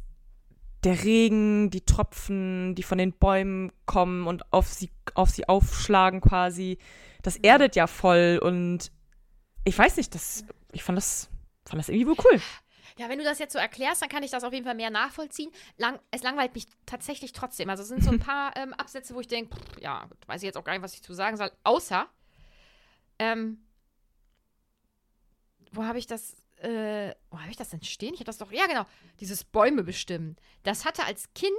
der Regen, die Tropfen, die von den Bäumen kommen und auf sie, auf sie aufschlagen quasi, das erdet ja voll und ich weiß nicht, das, ich fand das, fand das irgendwie wohl cool. Ja, wenn du das jetzt so erklärst, dann kann ich das auf jeden Fall mehr nachvollziehen. Lang, es langweilt mich tatsächlich trotzdem. Also es sind so ein paar ähm, Absätze, wo ich denke, ja, weiß ich jetzt auch gar nicht, was ich zu sagen soll. Außer, ähm, wo habe ich das, äh, wo habe ich das denn stehen? Ich habe das doch, ja genau, dieses Bäume bestimmen. Das hatte als Kind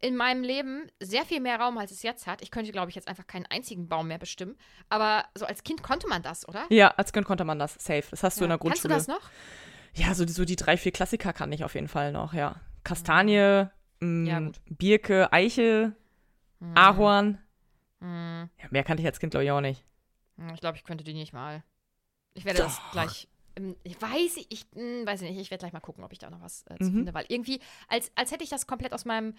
in meinem Leben sehr viel mehr Raum, als es jetzt hat. Ich könnte, glaube ich, jetzt einfach keinen einzigen Baum mehr bestimmen. Aber so als Kind konnte man das, oder? Ja, als Kind konnte man das. Safe. Das hast du Ja. in der Kannst du Grundschule. das noch? Ja, so, die- so die drei, vier Klassiker kann ich auf jeden Fall noch, ja. Kastanie, mh, Ja, gut. Birke, Eiche, Hm. Ahorn. Hm. Ja, mehr kannte ich als Kind, glaube ich, auch nicht. Ich glaube, ich könnte die nicht mal. Ich werde das Doch. gleich. ähm, Ich weiß, ich hm, weiß nicht. Ich werde gleich mal gucken, ob ich da noch was äh, zu Mhm. finde, weil irgendwie, als, als hätte ich das komplett aus meinem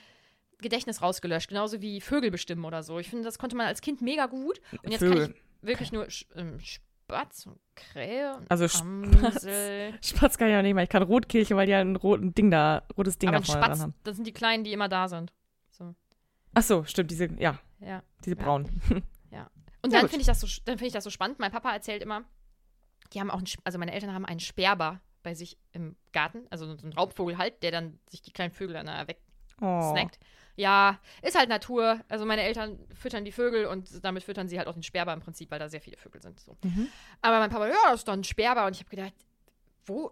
Gedächtnis rausgelöscht, genauso wie Vögel bestimmen oder so. Ich finde, das konnte man als Kind mega gut. Und jetzt Vögel. kann ich wirklich nur ähm, Spatz und Krähe und Also Amsel. Spatz kann ich auch nicht mehr. Ich kann Rotkehlchen, weil die ja ein roten Ding da, rotes Ding Aber da vorne Spatz, haben. das sind die Kleinen, die immer da sind. So, Ach so, stimmt, diese, ja, ja. diese Ja. Und Ja, dann finde ich, das so, dann finde ich das so spannend. Mein Papa erzählt immer, die haben auch, einen, also meine Eltern haben einen Sperber bei sich im Garten, also so einen Raubvogel halt, der dann sich die kleinen Vögel dann da Oh. wegsnackt. Ja, ist halt Natur. Also meine Eltern füttern die Vögel und damit füttern sie halt auch den Sperber im Prinzip, weil da sehr viele Vögel sind. So. Mhm. Aber mein Papa, ja, das ist doch ein Sperber. Und ich habe gedacht, wo,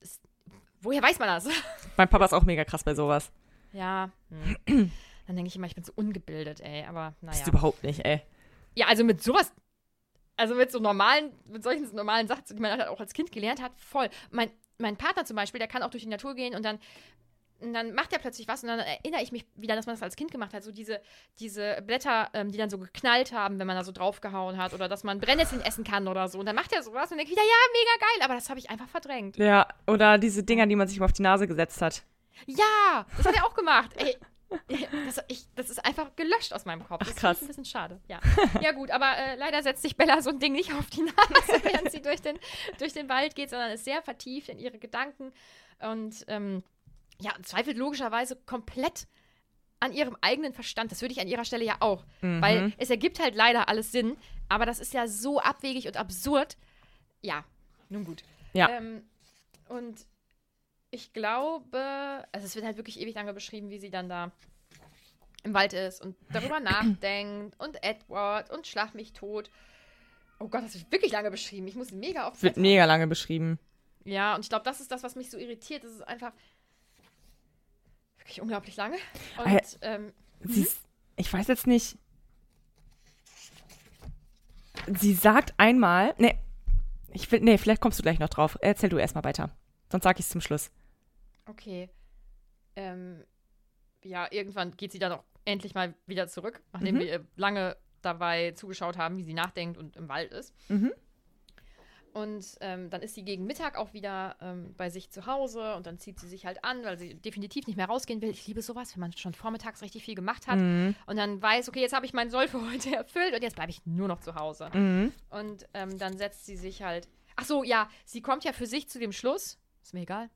ist, woher weiß man das? Mein Papa ist auch mega krass bei sowas. Ja, hm. dann denke ich immer, ich bin so ungebildet, ey. Aber naja. Bist du überhaupt nicht, ey. Ja, also mit sowas, also mit so normalen, mit solchen normalen Sachen, die man halt auch als Kind gelernt hat, voll. Mein, mein Partner zum Beispiel, der kann auch durch die Natur gehen und dann, und dann macht er plötzlich was und dann erinnere ich mich wieder, dass man das als Kind gemacht hat. So diese, diese Blätter, ähm, die dann so geknallt haben, wenn man da so draufgehauen hat oder dass man Brennnesseln essen kann oder so. Und dann macht er sowas und denke ich wieder, ja, mega geil, aber das habe ich einfach verdrängt. Ja, oder diese Dinger, die man sich immer auf die Nase gesetzt hat. Ja, das hat er auch gemacht. Ey, das, ich, das ist einfach gelöscht aus meinem Kopf. Ach, das finde krass. ich ein bisschen schade. Ja, ja gut, aber äh, leider setzt sich Bella so ein Ding nicht auf die Nase, während sie durch den, durch den Wald geht, sondern ist sehr vertieft in ihre Gedanken und ähm, ja, zweifelt logischerweise komplett an ihrem eigenen Verstand. Das würde ich an ihrer Stelle ja auch. Mhm. Weil es ergibt halt leider alles Sinn, aber das ist ja so abwegig und absurd. Ja, nun gut. Ja. Ähm, und ich glaube, also es wird halt wirklich ewig lange beschrieben, wie sie dann da im Wald ist und darüber nachdenkt und Edward und Schlag mich tot. Oh Gott, das wird wirklich lange beschrieben. Ich muss mega oft. Wird mega lange beschrieben. Ja, und ich glaube, das ist das, was mich so irritiert. Das ist einfach wirklich unglaublich lange. Und ja. ähm, ist, ich weiß jetzt nicht. Sie sagt einmal, nee, ich will, nee, vielleicht kommst du gleich noch drauf. Erzähl du erstmal weiter. Sonst sag ich es zum Schluss. Okay. Ähm, ja, irgendwann geht sie dann auch endlich mal wieder zurück, nachdem Mhm. wir ihr lange dabei zugeschaut haben, wie sie nachdenkt und im Wald ist. Mhm. Und ähm, dann ist sie gegen Mittag auch wieder ähm, bei sich zu Hause und dann zieht sie sich halt an, weil sie definitiv nicht mehr rausgehen will. Ich liebe sowas, wenn man schon vormittags richtig viel gemacht hat Mhm. und dann weiß, okay, jetzt habe ich meinen Soll für heute erfüllt und jetzt bleibe ich nur noch zu Hause. Mhm. Und ähm, dann setzt sie sich halt. Ach so, ja, sie kommt ja für sich zu dem Schluss. Ist mir egal.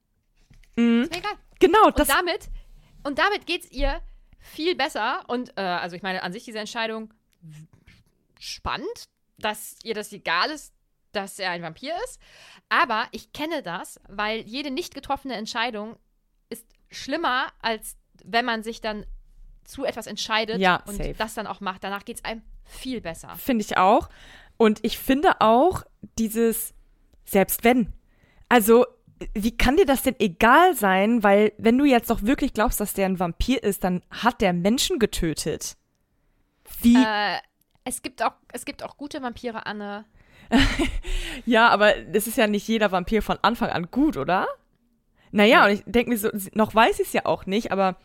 Mhm. Ist mir egal. Genau, Und das. damit, und damit geht es ihr viel besser. Und äh, also ich meine, an sich diese Entscheidung spannend, dass ihr das egal ist, dass er ein Vampir ist. Aber ich kenne das, weil jede nicht getroffene Entscheidung ist schlimmer, als wenn man sich dann zu etwas entscheidet Ja, und safe. das dann auch macht. Danach geht es einem viel besser. Finde ich auch. Und ich finde auch dieses, selbst wenn. Also, wie kann dir das denn egal sein? Weil, wenn du jetzt doch wirklich glaubst, dass der ein Vampir ist, dann hat der Menschen getötet. Wie? Äh, es gibt auch, es gibt auch gute Vampire, Anne. Ja, aber das ist ja nicht jeder Vampir von Anfang an gut, oder? Naja, und ich denke mir so, noch weiß ich es ja auch nicht, aber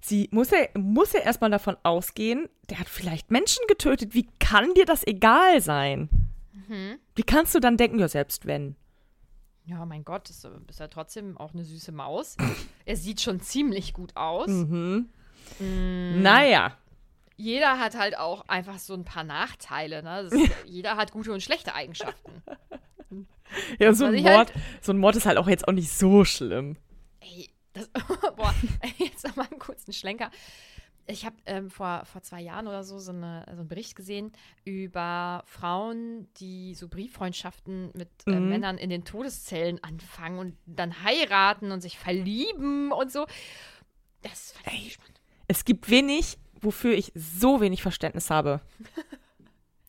sie muss ja, muss ja erstmal davon ausgehen, der hat vielleicht Menschen getötet. Wie kann dir das egal sein? Wie kannst du dann denken, ja, selbst wenn? Ja, mein Gott, ist, ist er trotzdem auch eine süße Maus. er sieht schon ziemlich gut aus. Mhm. Mm. Naja. Jeder hat halt auch einfach so ein paar Nachteile. Ne? Ist, jeder hat gute und schlechte Eigenschaften. Ja, so ein, ich Mord, halt- so ein Mord ist halt auch jetzt auch nicht so schlimm. Ey, das, boah, jetzt nochmal einen kurzen Schlenker. Ich habe ähm, vor, vor zwei Jahren oder so so, eine, so einen Bericht gesehen über Frauen, die so Brieffreundschaften mit äh, Mhm. Männern in den Todeszellen anfangen und dann heiraten und sich verlieben und so. Das fand ich spannend. Es gibt wenig, wofür ich so wenig Verständnis habe.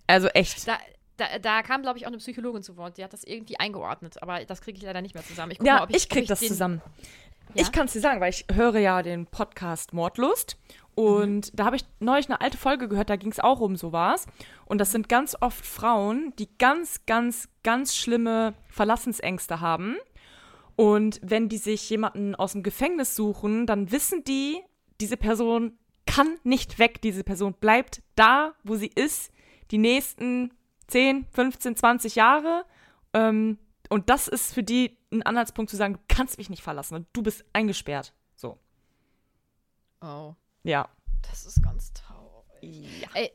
Also echt. Da, da, da kam, glaube ich, auch eine Psychologin zu Wort. Die hat das irgendwie eingeordnet, aber das kriege ich leider nicht mehr zusammen. Ich Ja, mal, ob ich, krieg ob das zusammen. Ja? Ich kann es dir sagen, weil ich höre ja den Podcast Mordlust. Und da habe ich neulich eine alte Folge gehört, da ging es auch um sowas. Und das sind ganz oft Frauen, die ganz, ganz, ganz schlimme Verlassensängste haben. Und wenn die sich jemanden aus dem Gefängnis suchen, dann wissen die, diese Person kann nicht weg, diese Person bleibt da, wo sie ist, die nächsten 10, 15, 20 Jahre. Ähm, und das ist für die ein Anhaltspunkt zu sagen, du kannst mich nicht verlassen und du bist eingesperrt. So, Oh, ja. das ist ganz traurig. Ey,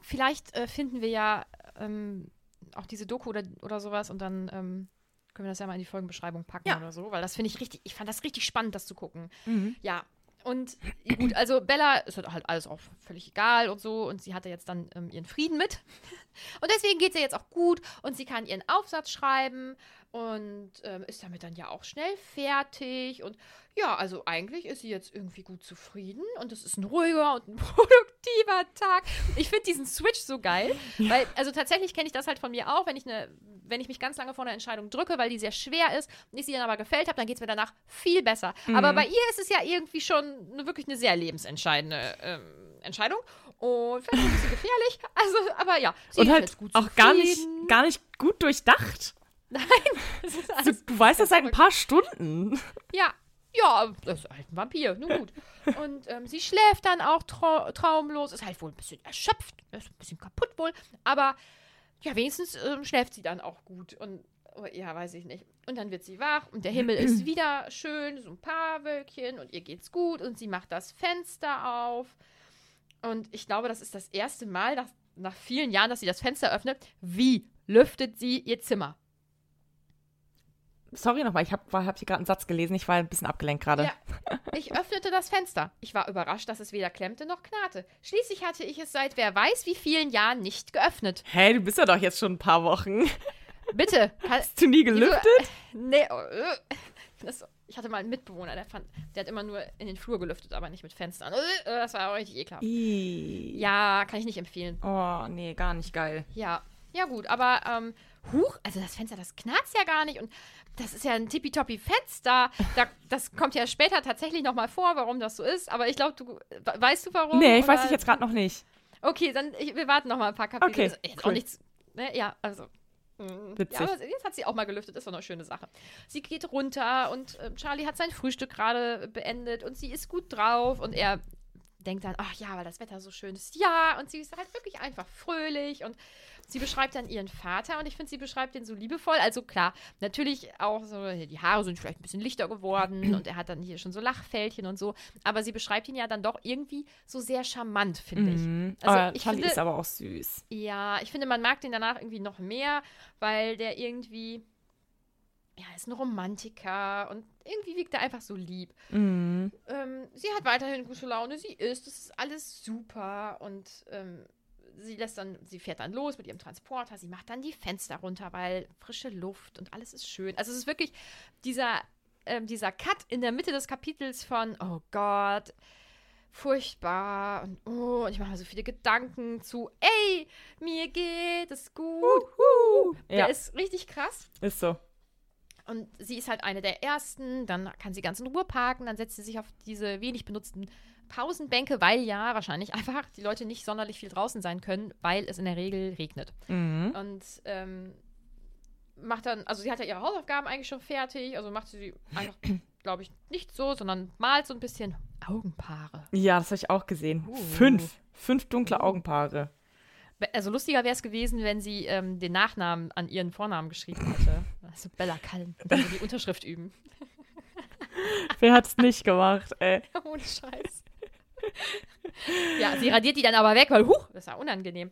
vielleicht äh, finden wir ja ähm, auch diese Doku oder, oder sowas und dann ähm, können wir das ja mal in die Folgenbeschreibung packen Ja. oder so, weil das finde ich richtig, ich fand das richtig spannend, das zu gucken. Mhm. Ja, und gut, also Bella ist halt halt alles auch völlig egal und so und sie hatte jetzt dann ähm, ihren Frieden mit. Und deswegen geht es ihr jetzt auch gut und sie kann ihren Aufsatz schreiben und ähm, ist damit dann ja auch schnell fertig. Und ja, also eigentlich ist sie jetzt irgendwie gut zufrieden und es ist ein ruhiger und ein produktiver Tag. Ich finde diesen Switch so geil, weil, also tatsächlich kenne ich das halt von mir auch, wenn ich eine, wenn ich mich ganz lange vor einer Entscheidung drücke, weil die sehr schwer ist und ich sie dann aber gefällt habe, dann geht es mir danach viel besser. Aber bei ihr ist es ja irgendwie schon eine, wirklich eine sehr lebensentscheidende ähm, Entscheidung. Und vielleicht ein bisschen gefährlich. Also, aber ja, sie Und halt auch gar nicht, gar nicht gut durchdacht. Das ist Du, alles du weißt das seit ein paar Stunden. Ja, ja, das ist halt ein Vampir. Nun gut. Und ähm, sie schläft dann auch trau traumlos, ist halt wohl ein bisschen erschöpft, ist ein bisschen kaputt wohl, aber ja, wenigstens ähm, schläft sie dann auch gut. Und oh, ja, weiß ich nicht. Und dann wird sie wach und der Himmel ist wieder schön, so ein paar Wölkchen und ihr geht's gut und sie macht das Fenster auf. Und ich glaube, das ist das erste Mal nach, nach vielen Jahren, dass sie das Fenster öffnet. Wie lüftet sie ihr Zimmer? Sorry nochmal, ich habe hab hier gerade einen Satz gelesen, ich war ein bisschen abgelenkt gerade. Ja. Ich öffnete das Fenster. Ich war überrascht, dass es weder klemmte noch knarrte. Schließlich hatte ich es seit wer weiß wie vielen Jahren nicht geöffnet. Hey, du bist ja doch jetzt schon ein paar Wochen. Bitte. Hast du nie gelüftet? nee, oh, äh. das, ich hatte mal einen Mitbewohner, der, fand, der hat immer nur in den Flur gelüftet, aber nicht mit Fenstern. Äh, Das war richtig ekelhaft. Ih. Ja, kann ich nicht empfehlen. Oh, nee, gar nicht geil. Ja, ja gut, aber ähm, huch, also das Fenster, das knarzt ja gar nicht und das ist ja ein tippitoppi Fenster. Da, das kommt ja später tatsächlich nochmal vor, warum das so ist, aber ich glaube, du we- weißt du warum? Nee, ich weiß Oder- ich jetzt gerade noch nicht. Okay, dann ich, wir warten noch mal ein paar Kapitel. Okay, Ist jetzt cool. auch nichts. Ne? Ja, also. mm, Witzig. Ja, aber jetzt hat sie auch mal gelüftet, ist doch eine schöne Sache. Sie geht runter und äh, Charlie hat sein Frühstück gerade beendet und sie ist gut drauf und er denkt dann, ach ja, weil das Wetter so schön ist. Ja, und sie ist halt wirklich einfach fröhlich und sie beschreibt dann ihren Vater und ich finde, sie beschreibt den so liebevoll. Also klar, natürlich auch so, die Haare sind vielleicht ein bisschen lichter geworden und er hat dann hier schon so Lachfältchen und so, aber sie beschreibt ihn ja dann doch irgendwie so sehr charmant, finde ich. Mhm. Also aber ich Charlie finde- ist aber auch süß. Ja, ich finde, man mag den danach irgendwie noch mehr, weil der irgendwie, ja, ist ein Romantiker und irgendwie wirkt er einfach so lieb. Mhm. Ähm, sie hat weiterhin gute Laune, sie isst, es ist alles super und ähm, sie lässt dann, sie fährt dann los mit ihrem Transporter, sie macht dann die Fenster runter, weil frische Luft und alles ist schön. Also es ist wirklich dieser, ähm, dieser Cut in der Mitte des Kapitels von, oh Gott, furchtbar und oh, und ich mache mir so viele Gedanken zu, ey, mir geht es gut. Der Ja, ist richtig krass. ist so. Und sie ist halt eine der ersten, dann kann sie ganz in Ruhe parken, dann setzt sie sich auf diese wenig benutzten Pausenbänke, weil ja wahrscheinlich einfach die Leute nicht sonderlich viel draußen sein können, weil es in der Regel regnet. Mhm. Und ähm, macht dann, also sie hat ja ihre Hausaufgaben eigentlich schon fertig, also macht sie einfach, glaube ich, nicht so, sondern malt so ein bisschen Augenpaare. Ja, das habe ich auch gesehen. Uh. Fünf. Fünf dunkle Augenpaare. Also lustiger wäre es gewesen, wenn sie ähm, den Nachnamen an ihren Vornamen geschrieben hätte. Also Bella Kallen. Dann die Unterschrift üben. Wer hat's nicht gemacht, ey? Ohne Scheiß. Ja, sie radiert die dann aber weg, weil, huch, das ist ja unangenehm.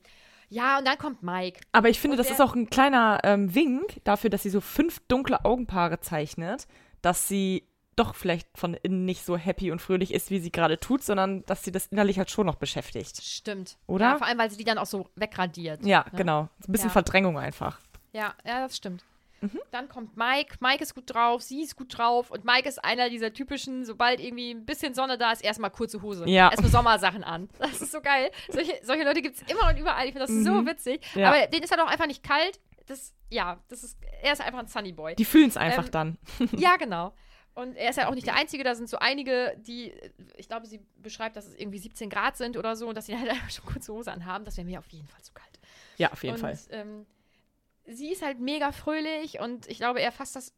Ja, und dann kommt Mike. Aber ich finde, Und das ist auch ein kleiner ähm, Wink dafür, dass sie so fünf dunkle Augenpaare zeichnet, dass sie doch vielleicht von innen nicht so happy und fröhlich ist, wie sie gerade tut, sondern dass sie das innerlich halt schon noch beschäftigt. Stimmt. Oder? Ja, vor allem, weil sie die dann auch so wegradiert. Ja, ne? genau. Ein bisschen Ja. Verdrängung einfach. Ja, ja, das stimmt. Dann kommt Mike. Mike ist gut drauf, sie ist gut drauf. Und Mike ist einer dieser typischen, sobald irgendwie ein bisschen Sonne da ist, erstmal kurze Hose. Ja. Erstmal Sommersachen an. Das ist so geil. Solche, solche Leute gibt es immer und überall. Ich finde das so witzig. Mhm. Ja. Aber denen ist halt auch einfach nicht kalt. Das, ja, das ist, er ist einfach ein Sunny Boy. Die fühlen es einfach Ähm, dann. Ja, genau. Und er ist ja auch nicht der Einzige, da sind so einige, die, ich glaube, sie beschreibt, dass es irgendwie 17 Grad sind oder so und dass sie halt einfach schon kurze Hose anhaben. Das wäre mir auf jeden Fall zu kalt. Ja, auf jeden und, Fall. Ähm, sie ist halt mega fröhlich und ich glaube, er fasst das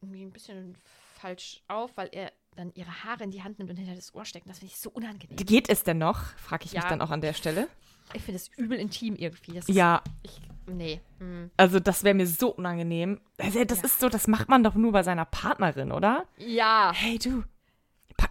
irgendwie ein bisschen falsch auf, weil er dann ihre Haare in die Hand nimmt und hinter das Ohr steckt. Das finde ich so unangenehm. Geht es denn noch? Frage ich mich Ja. dann auch an der Stelle. Ich finde es übel intim irgendwie. Das ist, Ja, Ich, nee. mm. also das wäre mir so unangenehm. Also das Ja. ist so, das macht man doch nur bei seiner Partnerin, oder? Ja, Hey du,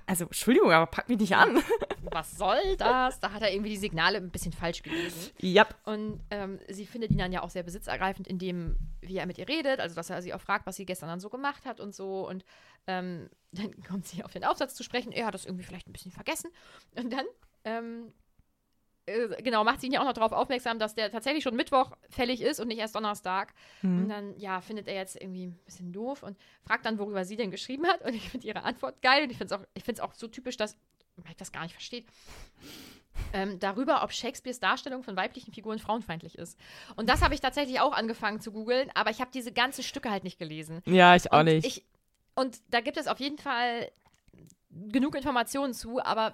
also Entschuldigung, aber pack mich nicht an. was soll das? Da hat er irgendwie die Signale ein bisschen falsch gelesen. ja, Und ähm, sie findet ihn dann ja auch sehr besitzergreifend, in dem, wie er mit ihr redet, also dass er sie auch fragt, was sie gestern dann so gemacht hat und so. Und ähm, dann kommt sie auf den Aufsatz zu sprechen. Er hat das irgendwie vielleicht ein bisschen vergessen. Und dann, ähm, äh, genau, macht sie ihn ja auch noch darauf aufmerksam, dass der tatsächlich schon Mittwoch fällig ist und nicht erst Donnerstag. Und dann, ja, findet er jetzt irgendwie ein bisschen doof und fragt dann, worüber sie denn geschrieben hat. Und ich finde ihre Antwort geil. Und ich finde es auch, ich find's auch so typisch, dass Mike das gar nicht versteht. Ähm, darüber, ob Shakespeares Darstellung von weiblichen Figuren frauenfeindlich ist. Und das habe ich tatsächlich auch angefangen zu googeln, aber ich habe diese ganzen Stücke halt nicht gelesen. ja, ich auch und nicht. Ich, und da gibt es auf jeden Fall genug Informationen zu, aber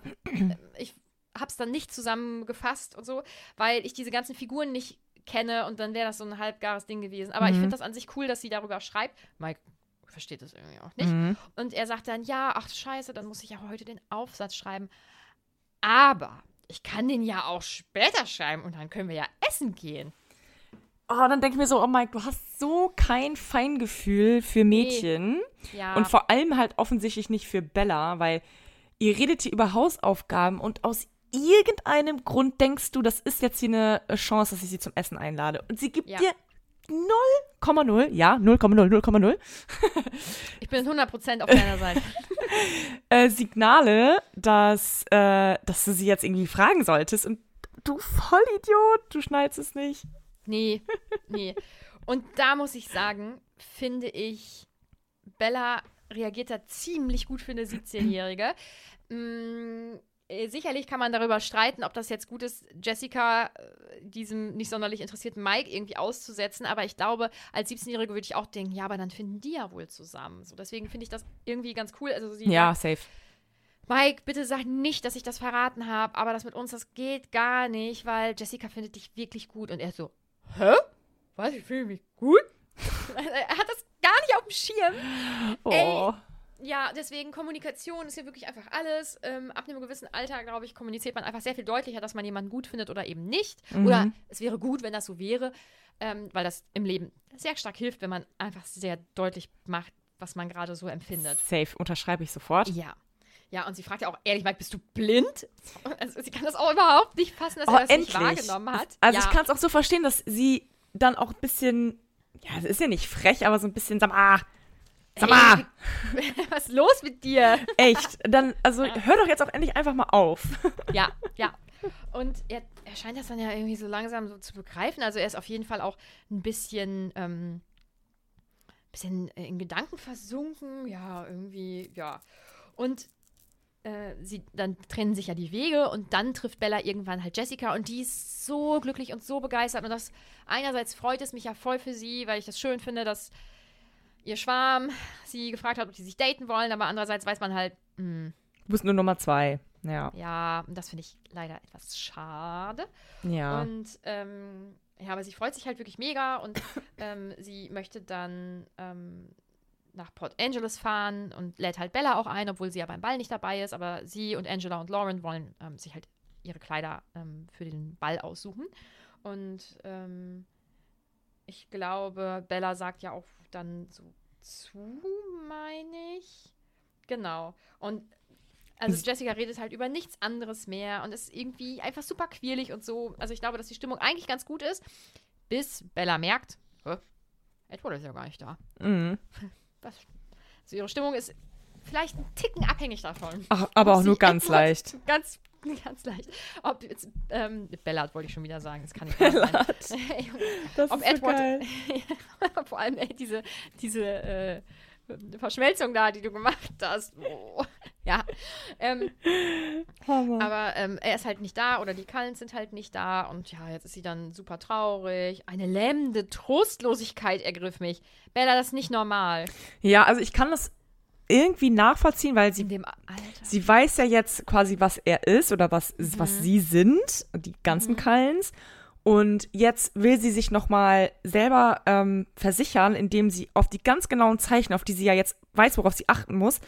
ich habe es dann nicht zusammengefasst und so, weil ich diese ganzen Figuren nicht kenne und dann wäre das so ein halbgares Ding gewesen. Aber ich finde das an sich cool, dass sie darüber schreibt. Mike versteht das irgendwie auch nicht. Mhm. Und er sagt dann, ja, ach scheiße, dann muss ich ja heute den Aufsatz schreiben. Aber ich kann den ja auch später schreiben und dann können wir ja essen gehen. Oh, dann denke ich mir so, oh Mike, du hast so kein Feingefühl für Mädchen. Ja. Und vor allem halt offensichtlich nicht für Bella, weil ihr redet hier über Hausaufgaben und aus irgendeinem Grund denkst du, das ist jetzt hier eine Chance, dass ich sie zum Essen einlade. Und sie gibt Ja. dir 0,0, ja, 0,0, 0,0 ich bin 100% auf deiner Seite. äh, Signale, dass, äh, dass du sie jetzt irgendwie fragen solltest. Und du Vollidiot, du schneidest es nicht. Nee, nee. Und da muss ich sagen, finde ich, Bella reagiert da ziemlich gut für eine 17-Jährige. Äh, sicherlich kann man darüber streiten, ob das jetzt gut ist, Jessica äh, diesem nicht sonderlich interessierten Mike irgendwie auszusetzen. Aber ich glaube, als 17-Jährige würde ich auch denken, ja, aber dann finden die ja wohl zusammen. So, deswegen finde ich das irgendwie ganz cool. Also sie Ja, safe. Mike, bitte sag nicht, dass ich das verraten habe, aber das mit uns, das geht gar nicht, weil Jessica findet dich wirklich gut. Und er so, hä? Was, ich fühle mich gut? er hat das gar nicht auf dem Schirm. Oh. Ja, deswegen Kommunikation ist hier wirklich einfach alles. Ähm, ab einem gewissen Alter, glaube ich, kommuniziert man einfach sehr viel deutlicher, dass man jemanden gut findet oder eben nicht. Oder es wäre gut, wenn das so wäre, ähm, weil das im Leben sehr stark hilft, wenn man einfach sehr deutlich macht, was man gerade so empfindet. Safe, unterschreibe ich sofort. Ja. Ja, und sie fragt ja auch ehrlich, Mike, bist du blind? Also, sie kann das auch überhaupt nicht fassen, dass Oh, er das endlich. nicht wahrgenommen hat. Also ja. ich kann es auch so verstehen, dass sie dann auch ein bisschen, ja, das ist ja nicht frech, aber so ein bisschen, sag mal, sag mal, was ist los mit dir? echt. Dann, also hör doch jetzt auch endlich einfach mal auf. Ja, ja. Und er, er scheint das dann ja irgendwie so langsam so zu begreifen. Also er ist auf jeden Fall auch ein bisschen, ähm, bisschen in Gedanken versunken. Ja, irgendwie, ja. Und äh, sie, dann trennen sich ja die Wege und dann trifft Bella irgendwann halt Jessica und die ist so glücklich und so begeistert. Und das einerseits freut es mich ja voll für sie, weil ich das schön finde, dass ihr Schwarm sie gefragt hat, ob die sich daten wollen, aber andererseits weiß man halt, mh, Du bist nur Nummer zwei. Ja. ja, und das finde ich leider etwas schade. Ja. Und ähm, ja, aber sie freut sich halt wirklich mega und ähm, sie möchte dann ähm, nach Port Angeles fahren und lädt halt Bella auch ein, obwohl sie ja beim Ball nicht dabei ist. Aber sie und Angela und Lauren wollen ähm, sich halt ihre Kleider ähm, für den Ball aussuchen. Und ähm, ich glaube, Bella sagt ja auch dann so zu, meine ich. Genau. Und also Jessica redet halt über nichts anderes mehr und ist irgendwie einfach super quirlig und so. Also ich glaube, dass die Stimmung eigentlich ganz gut ist, bis Bella merkt, "Hä? Edward ist ja gar nicht da. Mhm. Was? Also ihre Stimmung ist vielleicht ein Ticken abhängig davon. Ach, aber auch nur ganz Edward leicht. Ganz ganz leicht. Ob jetzt, ähm, Bellard wollte ich schon wieder sagen, das kann ich nicht. Das Ob ist so Edward, geil. vor allem ey, diese, diese äh, Verschmelzung da, die du gemacht hast. Oh. Ja. Ähm, aber ähm, er ist halt nicht da oder die Cullens sind halt nicht da und ja, jetzt ist sie dann super traurig. Eine lähmende Trostlosigkeit ergriff mich. Bella, das ist nicht normal. Ja, also ich kann das irgendwie nachvollziehen, weil sie. Sie weiß ja jetzt quasi, was er ist oder was, was sie sind, die ganzen Kallens. Und jetzt will sie sich nochmal selber ähm, versichern, indem sie auf die ganz genauen Zeichen, auf die sie ja jetzt weiß, worauf sie achten muss,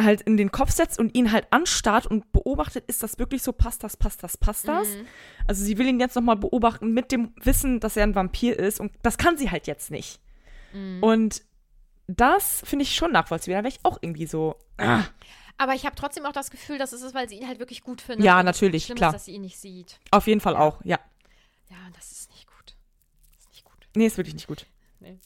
halt in den Kopf setzt und ihn halt anstarrt und beobachtet, ist das wirklich so, passt das, passt das, passt das? Also sie will ihn jetzt nochmal beobachten mit dem Wissen, dass er ein Vampir ist und das kann sie halt jetzt nicht. Und das finde ich schon nachvollziehbar. Da wäre ich auch irgendwie so, ah, Aber ich habe trotzdem auch das Gefühl, dass es ist, weil sie ihn halt wirklich gut findet. Ja, natürlich, schlimm klar. Ist, dass sie ihn nicht sieht. auf jeden Fall auch, ja. Ja, das ist nicht gut. Das ist nicht gut. Nee, ist wirklich nicht gut. Nee.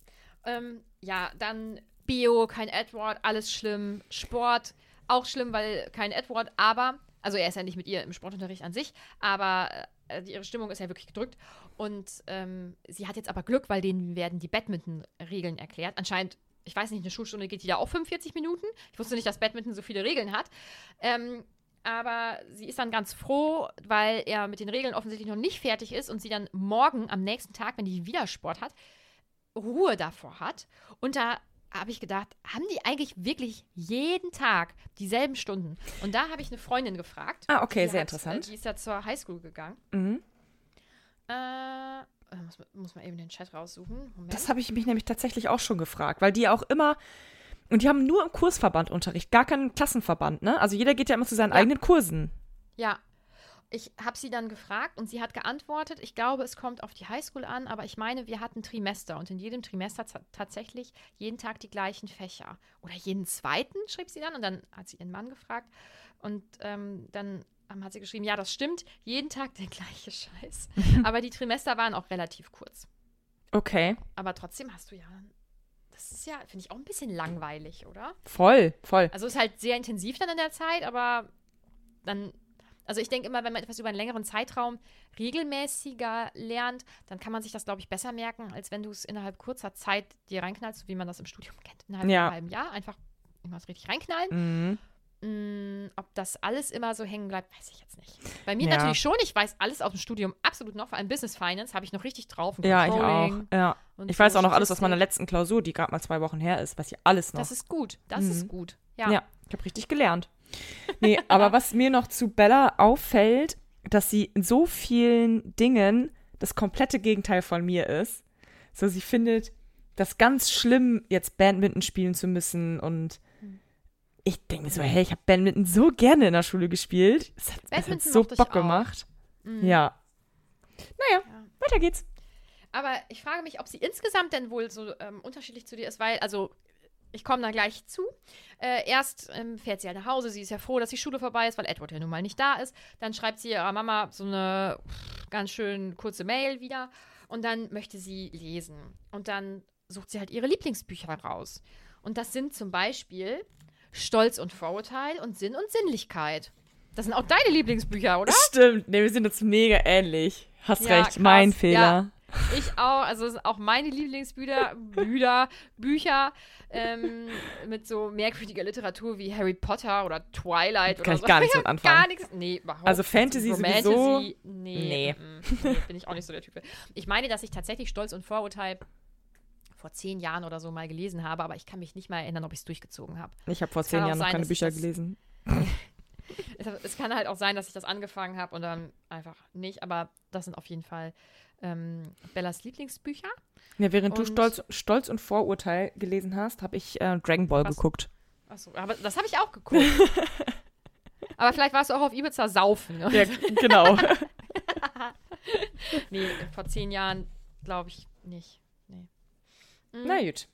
Ähm, ja, dann Bio, kein Edward, alles schlimm. Sport, auch schlimm, weil kein Edward, aber, also er ist ja nicht mit ihr im Sportunterricht an sich, aber äh, ihre Stimmung ist ja wirklich gedrückt. Und ähm, sie hat jetzt aber Glück, weil denen werden die Badminton-Regeln erklärt. Anscheinend, ich weiß nicht, eine Schulstunde geht die da auch 45 Minuten. Ich wusste nicht, dass Badminton so viele Regeln hat. Ähm, aber sie ist dann ganz froh, weil er mit den Regeln offensichtlich noch nicht fertig ist und sie dann morgen am nächsten Tag, wenn die wieder Sport hat, Ruhe davor hat. Und da habe ich gedacht, haben die eigentlich wirklich jeden Tag dieselben Stunden? Und da habe ich eine Freundin gefragt. Ah, okay, sehr hat, interessant. Äh, die ist ja zur Highschool gegangen. Mhm. Äh, muss, man- muss man eben den Chat raussuchen. Moment. Das habe ich mich nämlich tatsächlich auch schon gefragt, weil die auch immer, und die haben nur im Kursverband Unterricht, gar keinen Klassenverband, ne? Also jeder geht ja immer zu seinen Ja. eigenen Kursen. Ja. Ich habe sie dann gefragt und sie hat geantwortet, ich glaube, es kommt auf die Highschool an, aber ich meine, wir hatten Trimester und in jedem Trimester ta- tatsächlich jeden Tag die gleichen Fächer. Oder jeden zweiten, schrieb sie dann und dann hat sie ihren Mann gefragt und ähm, dann hat sie geschrieben, ja, das stimmt, jeden Tag der gleiche Scheiß. aber die Trimester waren auch relativ kurz. Okay. Aber trotzdem hast du ja, das ist ja, finde ich, auch ein bisschen langweilig, oder? Voll, voll. Also es ist halt sehr intensiv dann in der Zeit, aber dann, also ich denke immer, wenn man etwas über einen längeren Zeitraum regelmäßiger lernt, dann kann man sich das, glaube ich, besser merken, als wenn du es innerhalb kurzer Zeit dir reinknallst, so wie man das im Studium kennt. Innerhalb Ja. von einem halben Jahr einfach immer so richtig reinknallen. Mhm. Mm, ob das alles immer so hängen bleibt, weiß ich jetzt nicht. Bei mir Ja. natürlich schon. Ich weiß alles aus dem Studium absolut noch. Vor allem Business Finance habe ich noch richtig drauf. und Ja, ich auch. Ja. und Ich weiß so auch noch alles aus meiner letzten Klausur, die gerade mal zwei Wochen her ist, weiß ich alles noch. Das ist gut. Das Mhm. ist gut. Ja. Ja, ich habe richtig gelernt. Nee, aber was mir noch zu Bella auffällt, dass sie in so vielen Dingen das komplette Gegenteil von mir ist. So, sie findet das ganz schlimm, jetzt Badminton spielen zu müssen und ich denke mir so, hey, ich habe Badminton so gerne in der Schule gespielt. Es hat, es hat so Bock gemacht. Mhm. Ja. Naja, Ja. weiter geht's. Aber ich frage mich, ob sie insgesamt denn wohl so ähm, unterschiedlich zu dir ist, weil, also, ich komme da gleich zu. Äh, erst ähm, fährt sie halt nach Hause, sie ist ja froh, dass die Schule vorbei ist, weil Edward ja nun mal nicht da ist. Dann schreibt sie ihrer Mama so eine pff, ganz schön kurze Mail wieder und dann möchte sie lesen. Und dann sucht sie halt ihre Lieblingsbücher raus. Und das sind zum Beispiel Stolz und Vorurteil und Sinn und Sinnlichkeit. Das sind auch deine Lieblingsbücher, oder? Stimmt, nee, wir sind uns mega ähnlich. Hast Ja, recht, krass. mein Ja. Fehler. Ich auch, also es sind auch meine Lieblingsbücher, Bücher, Bücher ähm, mit so merkwürdiger Literatur wie Harry Potter oder Twilight Kann oder ich so. gar nichts Ich mit anfangen. Gar nichts. Nee, überhaupt Also. Fantasy Romantasy, sowieso? Nee, Nee. mm, nee, bin ich auch nicht so der Typ. Ich meine, dass ich tatsächlich Stolz und Vorurteil vor zehn Jahren oder so mal gelesen habe, aber ich kann mich nicht mal erinnern, ob ich es durchgezogen habe. Ich habe vor Es zehn Jahren noch sein, keine dass ich Bücher gelesen. Es, kann halt auch sein, dass ich das angefangen habe und dann einfach nicht, aber das sind auf jeden Fall ähm, Bellas Lieblingsbücher. Ja, während du Und- Stolz, Stolz und Vorurteil gelesen hast, habe ich äh, Dragon Ball Was? geguckt. Achso, aber das habe ich auch geguckt. aber vielleicht warst du auch auf Ibiza saufen. Ne? Ja, genau. Nee, vor zehn Jahren glaube ich nicht. Mhm. Na gut.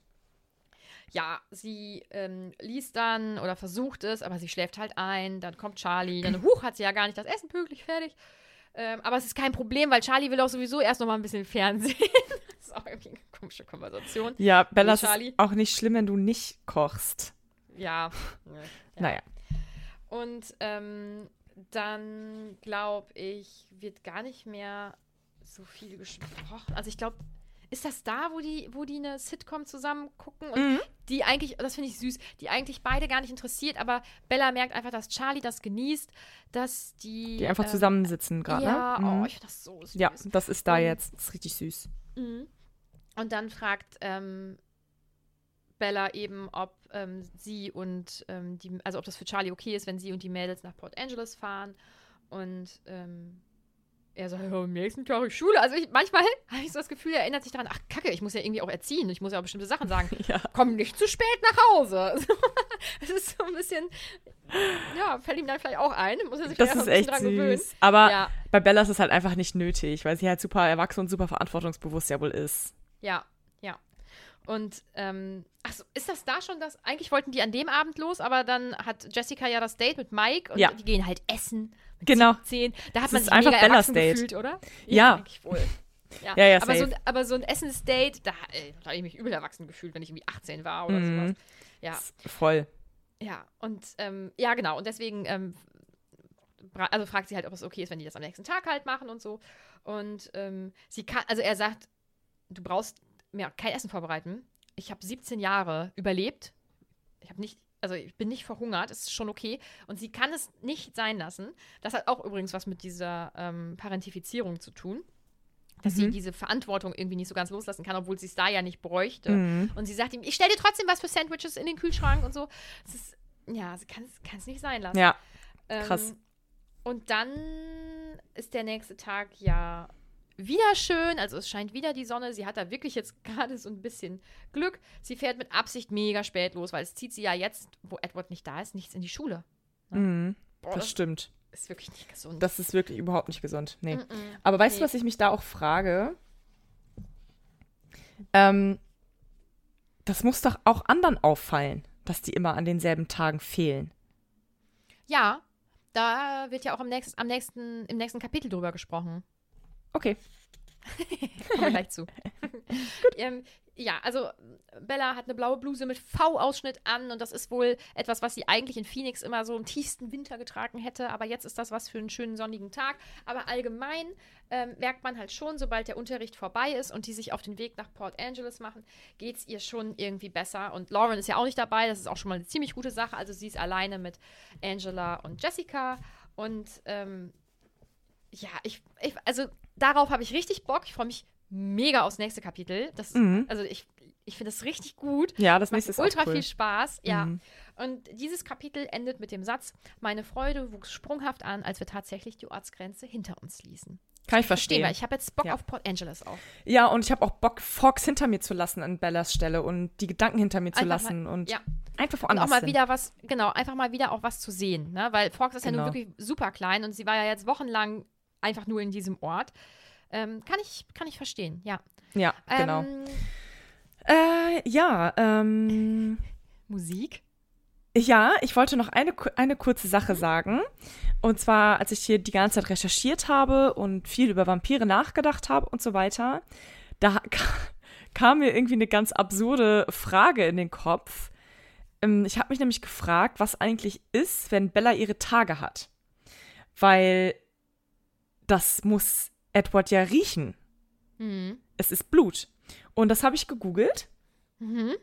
Ja, sie ähm, liest dann oder versucht es, aber sie schläft halt ein. Dann kommt Charlie. Dann, huch, hat sie ja gar nicht das Essen pünktlich fertig. Ähm, aber es ist kein Problem, weil Charlie will auch sowieso erst noch mal ein bisschen Fernsehen. das ist auch irgendwie eine komische Konversation. Ja, Bella, ist auch nicht schlimm, wenn du nicht kochst. Ja. ne, ja. Naja. Und ähm, Dann glaube ich, wird gar nicht mehr so viel gesprochen. Also ich glaube, ist das da, wo die, wo die eine Sitcom zusammen gucken und Mhm. die eigentlich, das finde ich süß, die eigentlich beide gar nicht interessiert, aber Bella merkt einfach, dass Charlie das genießt, dass die. Die einfach ähm, zusammensitzen gerade. Ja, ne? oh, Mhm. ich finde das so süß. ja, das ist da jetzt. Das ist richtig süß. Mhm. Und dann fragt ähm, Bella eben, ob ähm, sie und ähm, die, also ob das für Charlie okay ist, wenn sie und die Mädels nach Port Angeles fahren. Und ähm, er sagt, ja, am nächsten Tag ist Schule. Also ich, manchmal habe ich so das Gefühl, er erinnert sich daran, ach Kacke, ich muss ja irgendwie auch erziehen, ich muss ja auch bestimmte Sachen sagen. Ja. Komm nicht zu spät nach Hause. Es ist so ein bisschen, ja, fällt ihm dann vielleicht auch ein, muss er sich Das ist echt dran gewöhnen. süß. Aber Ja, bei Bella ist es halt einfach nicht nötig, weil sie halt super erwachsen und super verantwortungsbewusst ja wohl ist. Ja. Und, ähm, achso, ist das da schon das? Eigentlich wollten die an dem Abend los, aber dann hat Jessica ja das Date mit Mike und Ja. die gehen halt essen. Mit Genau. 17. Da hat Das man sich einfach mega Bellas erwachsen Date. gefühlt, oder? Ja. Eigentlich wohl. Ja, Ja, ja, aber, so, aber so ein Essensdate, da, ey, da habe ich mich übel erwachsen gefühlt, wenn ich irgendwie 18 war oder Mhm. sowas. Ja, Voll. ja. Und, ähm, ja, genau. Und deswegen, ähm, also fragt sie halt, ob es okay ist, wenn die das am nächsten Tag halt machen und so. Und ähm, sie kann, also er sagt, du brauchst mir kein Essen vorbereiten. Ich habe 17 Jahre überlebt. Ich habe nicht, also ich bin nicht verhungert, ist schon okay. Und sie kann es nicht sein lassen. Das hat auch übrigens was mit dieser ähm, Parentifizierung zu tun. Dass sie Mhm. diese Verantwortung irgendwie nicht so ganz loslassen kann, obwohl sie es da ja nicht bräuchte. Mhm. Und sie sagt ihm, ich stelle dir trotzdem was für Sandwiches in den Kühlschrank und so. Es ist, ja, sie kann es nicht sein lassen. Ja, Ähm, krass. Und dann ist der nächste Tag ja wieder schön. Also es scheint wieder die Sonne. Sie hat da wirklich jetzt gerade so ein bisschen Glück. Sie fährt mit Absicht mega spät los, weil es zieht sie ja jetzt, wo Edward nicht da ist, nichts in die Schule. Mhm. Boah, Das stimmt. ist wirklich nicht gesund. Das ist wirklich überhaupt nicht gesund. Nee. Mm-mm. Aber weißt Nee. du, was ich mich da auch frage? Ähm, das muss doch auch anderen auffallen, dass die immer an denselben Tagen fehlen. Ja, da wird ja auch am nächsten, am nächsten, im nächsten Kapitel drüber gesprochen. Okay. Kommen gleich zu. ähm, ja, also Bella hat eine blaue Bluse mit V-Ausschnitt an und das ist wohl etwas, was sie eigentlich in Phoenix immer so im tiefsten Winter getragen hätte, aber jetzt ist das was für einen schönen sonnigen Tag. Aber allgemein ähm, merkt man halt schon, sobald der Unterricht vorbei ist und die sich auf den Weg nach Port Angeles machen, geht es ihr schon irgendwie besser. Und Lauren ist ja auch nicht dabei, das ist auch schon mal eine ziemlich gute Sache. Also sie ist alleine mit Angela und Jessica und ähm, ja, ich, ich also darauf habe ich richtig Bock. Ich freue mich mega aufs nächste Kapitel. Das, Mhm. Also ich, ich finde das richtig gut. Ja, das Macht nächste ist ultra auch cool. viel Spaß. Ja. Mhm. Und dieses Kapitel endet mit dem Satz: Meine Freude wuchs sprunghaft an, als wir tatsächlich die Ortsgrenze hinter uns ließen. Kann ich Verstehen, weil ich habe jetzt Bock Ja. auf Port Angeles auch. Ja, und ich habe auch Bock, Fox hinter mir zu lassen an Bellas Stelle und die Gedanken hinter mir zu Einfach lassen und ja. einfach Und woanders auch mal hin. wieder was, genau, einfach mal wieder auch was zu sehen, ne? Weil Fox ist ja Genau. nun wirklich super klein und sie war ja jetzt wochenlang einfach nur in diesem Ort. Ähm, kann ich, kann ich verstehen, ja. Ja, genau. Ähm, Äh, ja, ähm, Musik? ja, ich wollte noch eine, eine kurze Sache sagen. Und zwar, als ich hier die ganze Zeit recherchiert habe und viel über Vampire nachgedacht habe und so weiter, da ka- kam mir irgendwie eine ganz absurde Frage in den Kopf. Ähm, ich habe mich nämlich gefragt, was eigentlich ist, wenn Bella ihre Tage hat. Weil das muss Edward ja riechen. Mhm. Es ist Blut. Und das habe ich gegoogelt. Mhm.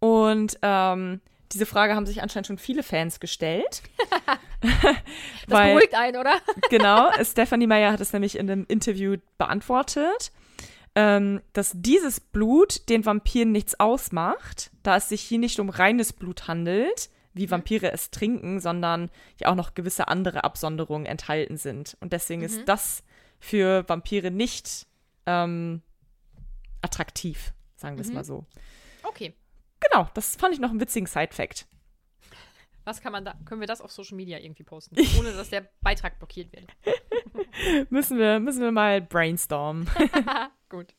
Und ähm, diese Frage haben sich anscheinend schon viele Fans gestellt. Das beruhigt einen, oder? genau, Stephanie Meyer hat es nämlich in einem Interview beantwortet, ähm, dass dieses Blut den Vampiren nichts ausmacht, da es sich hier nicht um reines Blut handelt, wie Vampire es trinken, sondern ja auch noch gewisse andere Absonderungen enthalten sind. Und deswegen ist das für Vampire nicht ähm, attraktiv, sagen wir es mal so. Okay. Genau, das fand ich noch einen witzigen Side-Fact. Was kann man da? Können wir das auf Social Media irgendwie posten, ohne dass der Beitrag blockiert wird? Müssen wir, müssen wir mal brainstormen. Gut.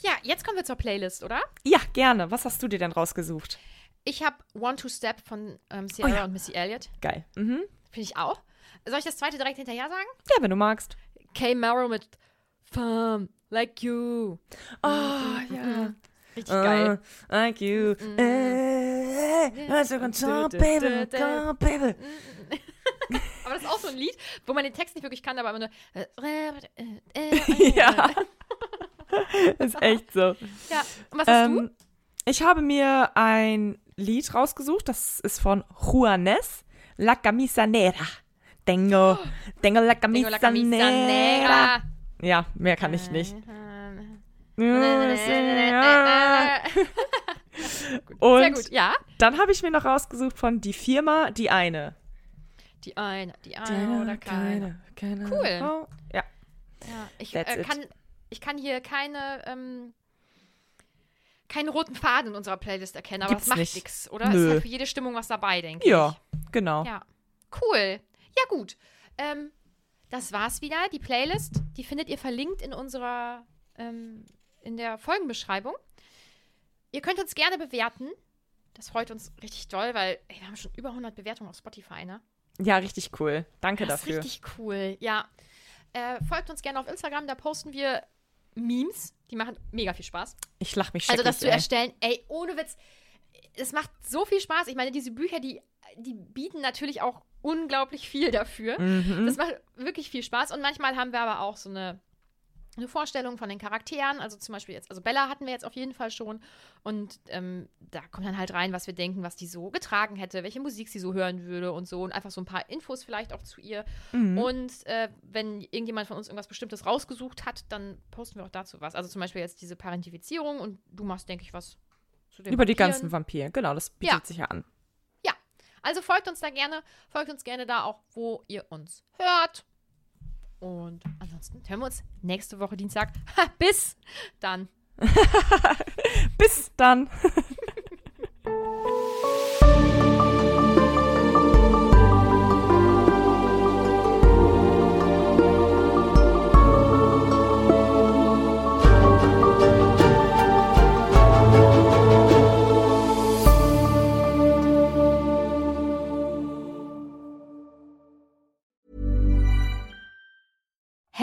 Ja, jetzt kommen wir zur Playlist, oder? ja, gerne. Was hast du dir denn rausgesucht? Ich habe One Two Step von ähm, Sierra Oh ja. und Missy Elliott. Geil. Mhm. Finde ich auch. Soll ich das zweite direkt hinterher sagen? Ja, wenn du magst. Kay Marrow mit Fun Like You. Oh, Mhm, ja. Richtig geil. Uh, like you. Let's go on top, baby. On, baby. aber das ist auch so ein Lied, wo man den Text nicht wirklich kann, aber immer nur. Äh, äh, äh, ja. ist echt so. Ja. Und was hast Ähm, ich habe mir ein Lied rausgesucht, das ist von Juanes, La Camisa Negra. Tengo, tengo la camisa, Tengo la camisa negra. negra. Ja, mehr kann ich nicht. Und Sehr gut, ja. dann habe ich mir noch rausgesucht von Die Firma, die eine. Die eine, die eine oder keine. keine Cool. Frau. Ja. Ja, ich, äh, kann, ich kann hier keine, ähm, keinen roten Faden in unserer Playlist erkennen, aber Gibt's das macht nicht. nichts, oder? Nö. Ist halt für jede Stimmung was dabei, denke Ja, genau. ich. Ja. Cool. Ja, gut. Ähm, das war's wieder. Die Playlist, die findet ihr verlinkt in unserer, ähm, in der Folgenbeschreibung. Ihr könnt uns gerne bewerten. Das freut uns richtig doll, weil ey, wir haben schon über 100 Bewertungen auf Spotify, ne? Ja, richtig cool. Danke Das ist dafür. richtig cool, ja. Äh, folgt uns gerne auf Instagram, da posten wir Memes. Die machen mega viel Spaß. Ich lach mich Also das zu ey. erstellen, ey, ohne Witz, es macht so viel Spaß. Ich meine, diese Bücher, die, die bieten natürlich auch unglaublich viel dafür. Mhm. Das macht wirklich viel Spaß. Und manchmal haben wir aber auch so eine, eine Vorstellung von den Charakteren. Also zum Beispiel jetzt, also Bella hatten wir jetzt auf jeden Fall schon. Und ähm, da kommt dann halt rein, was wir denken, was die so getragen hätte, welche Musik sie so hören würde und so. Und einfach so ein paar Infos vielleicht auch zu ihr. Mhm. Und äh, wenn irgendjemand von uns irgendwas Bestimmtes rausgesucht hat, dann posten wir auch dazu was. Also zum Beispiel jetzt diese Parentifizierung und du machst, denke ich, was zu den Über die Vampiren. ganzen Vampire. Genau, das bietet Ja. sich ja an. Also folgt uns da gerne, folgt uns gerne da auch, wo ihr uns hört. Und ansonsten hören wir uns nächste Woche Dienstag. Ha, bis dann. Bis dann.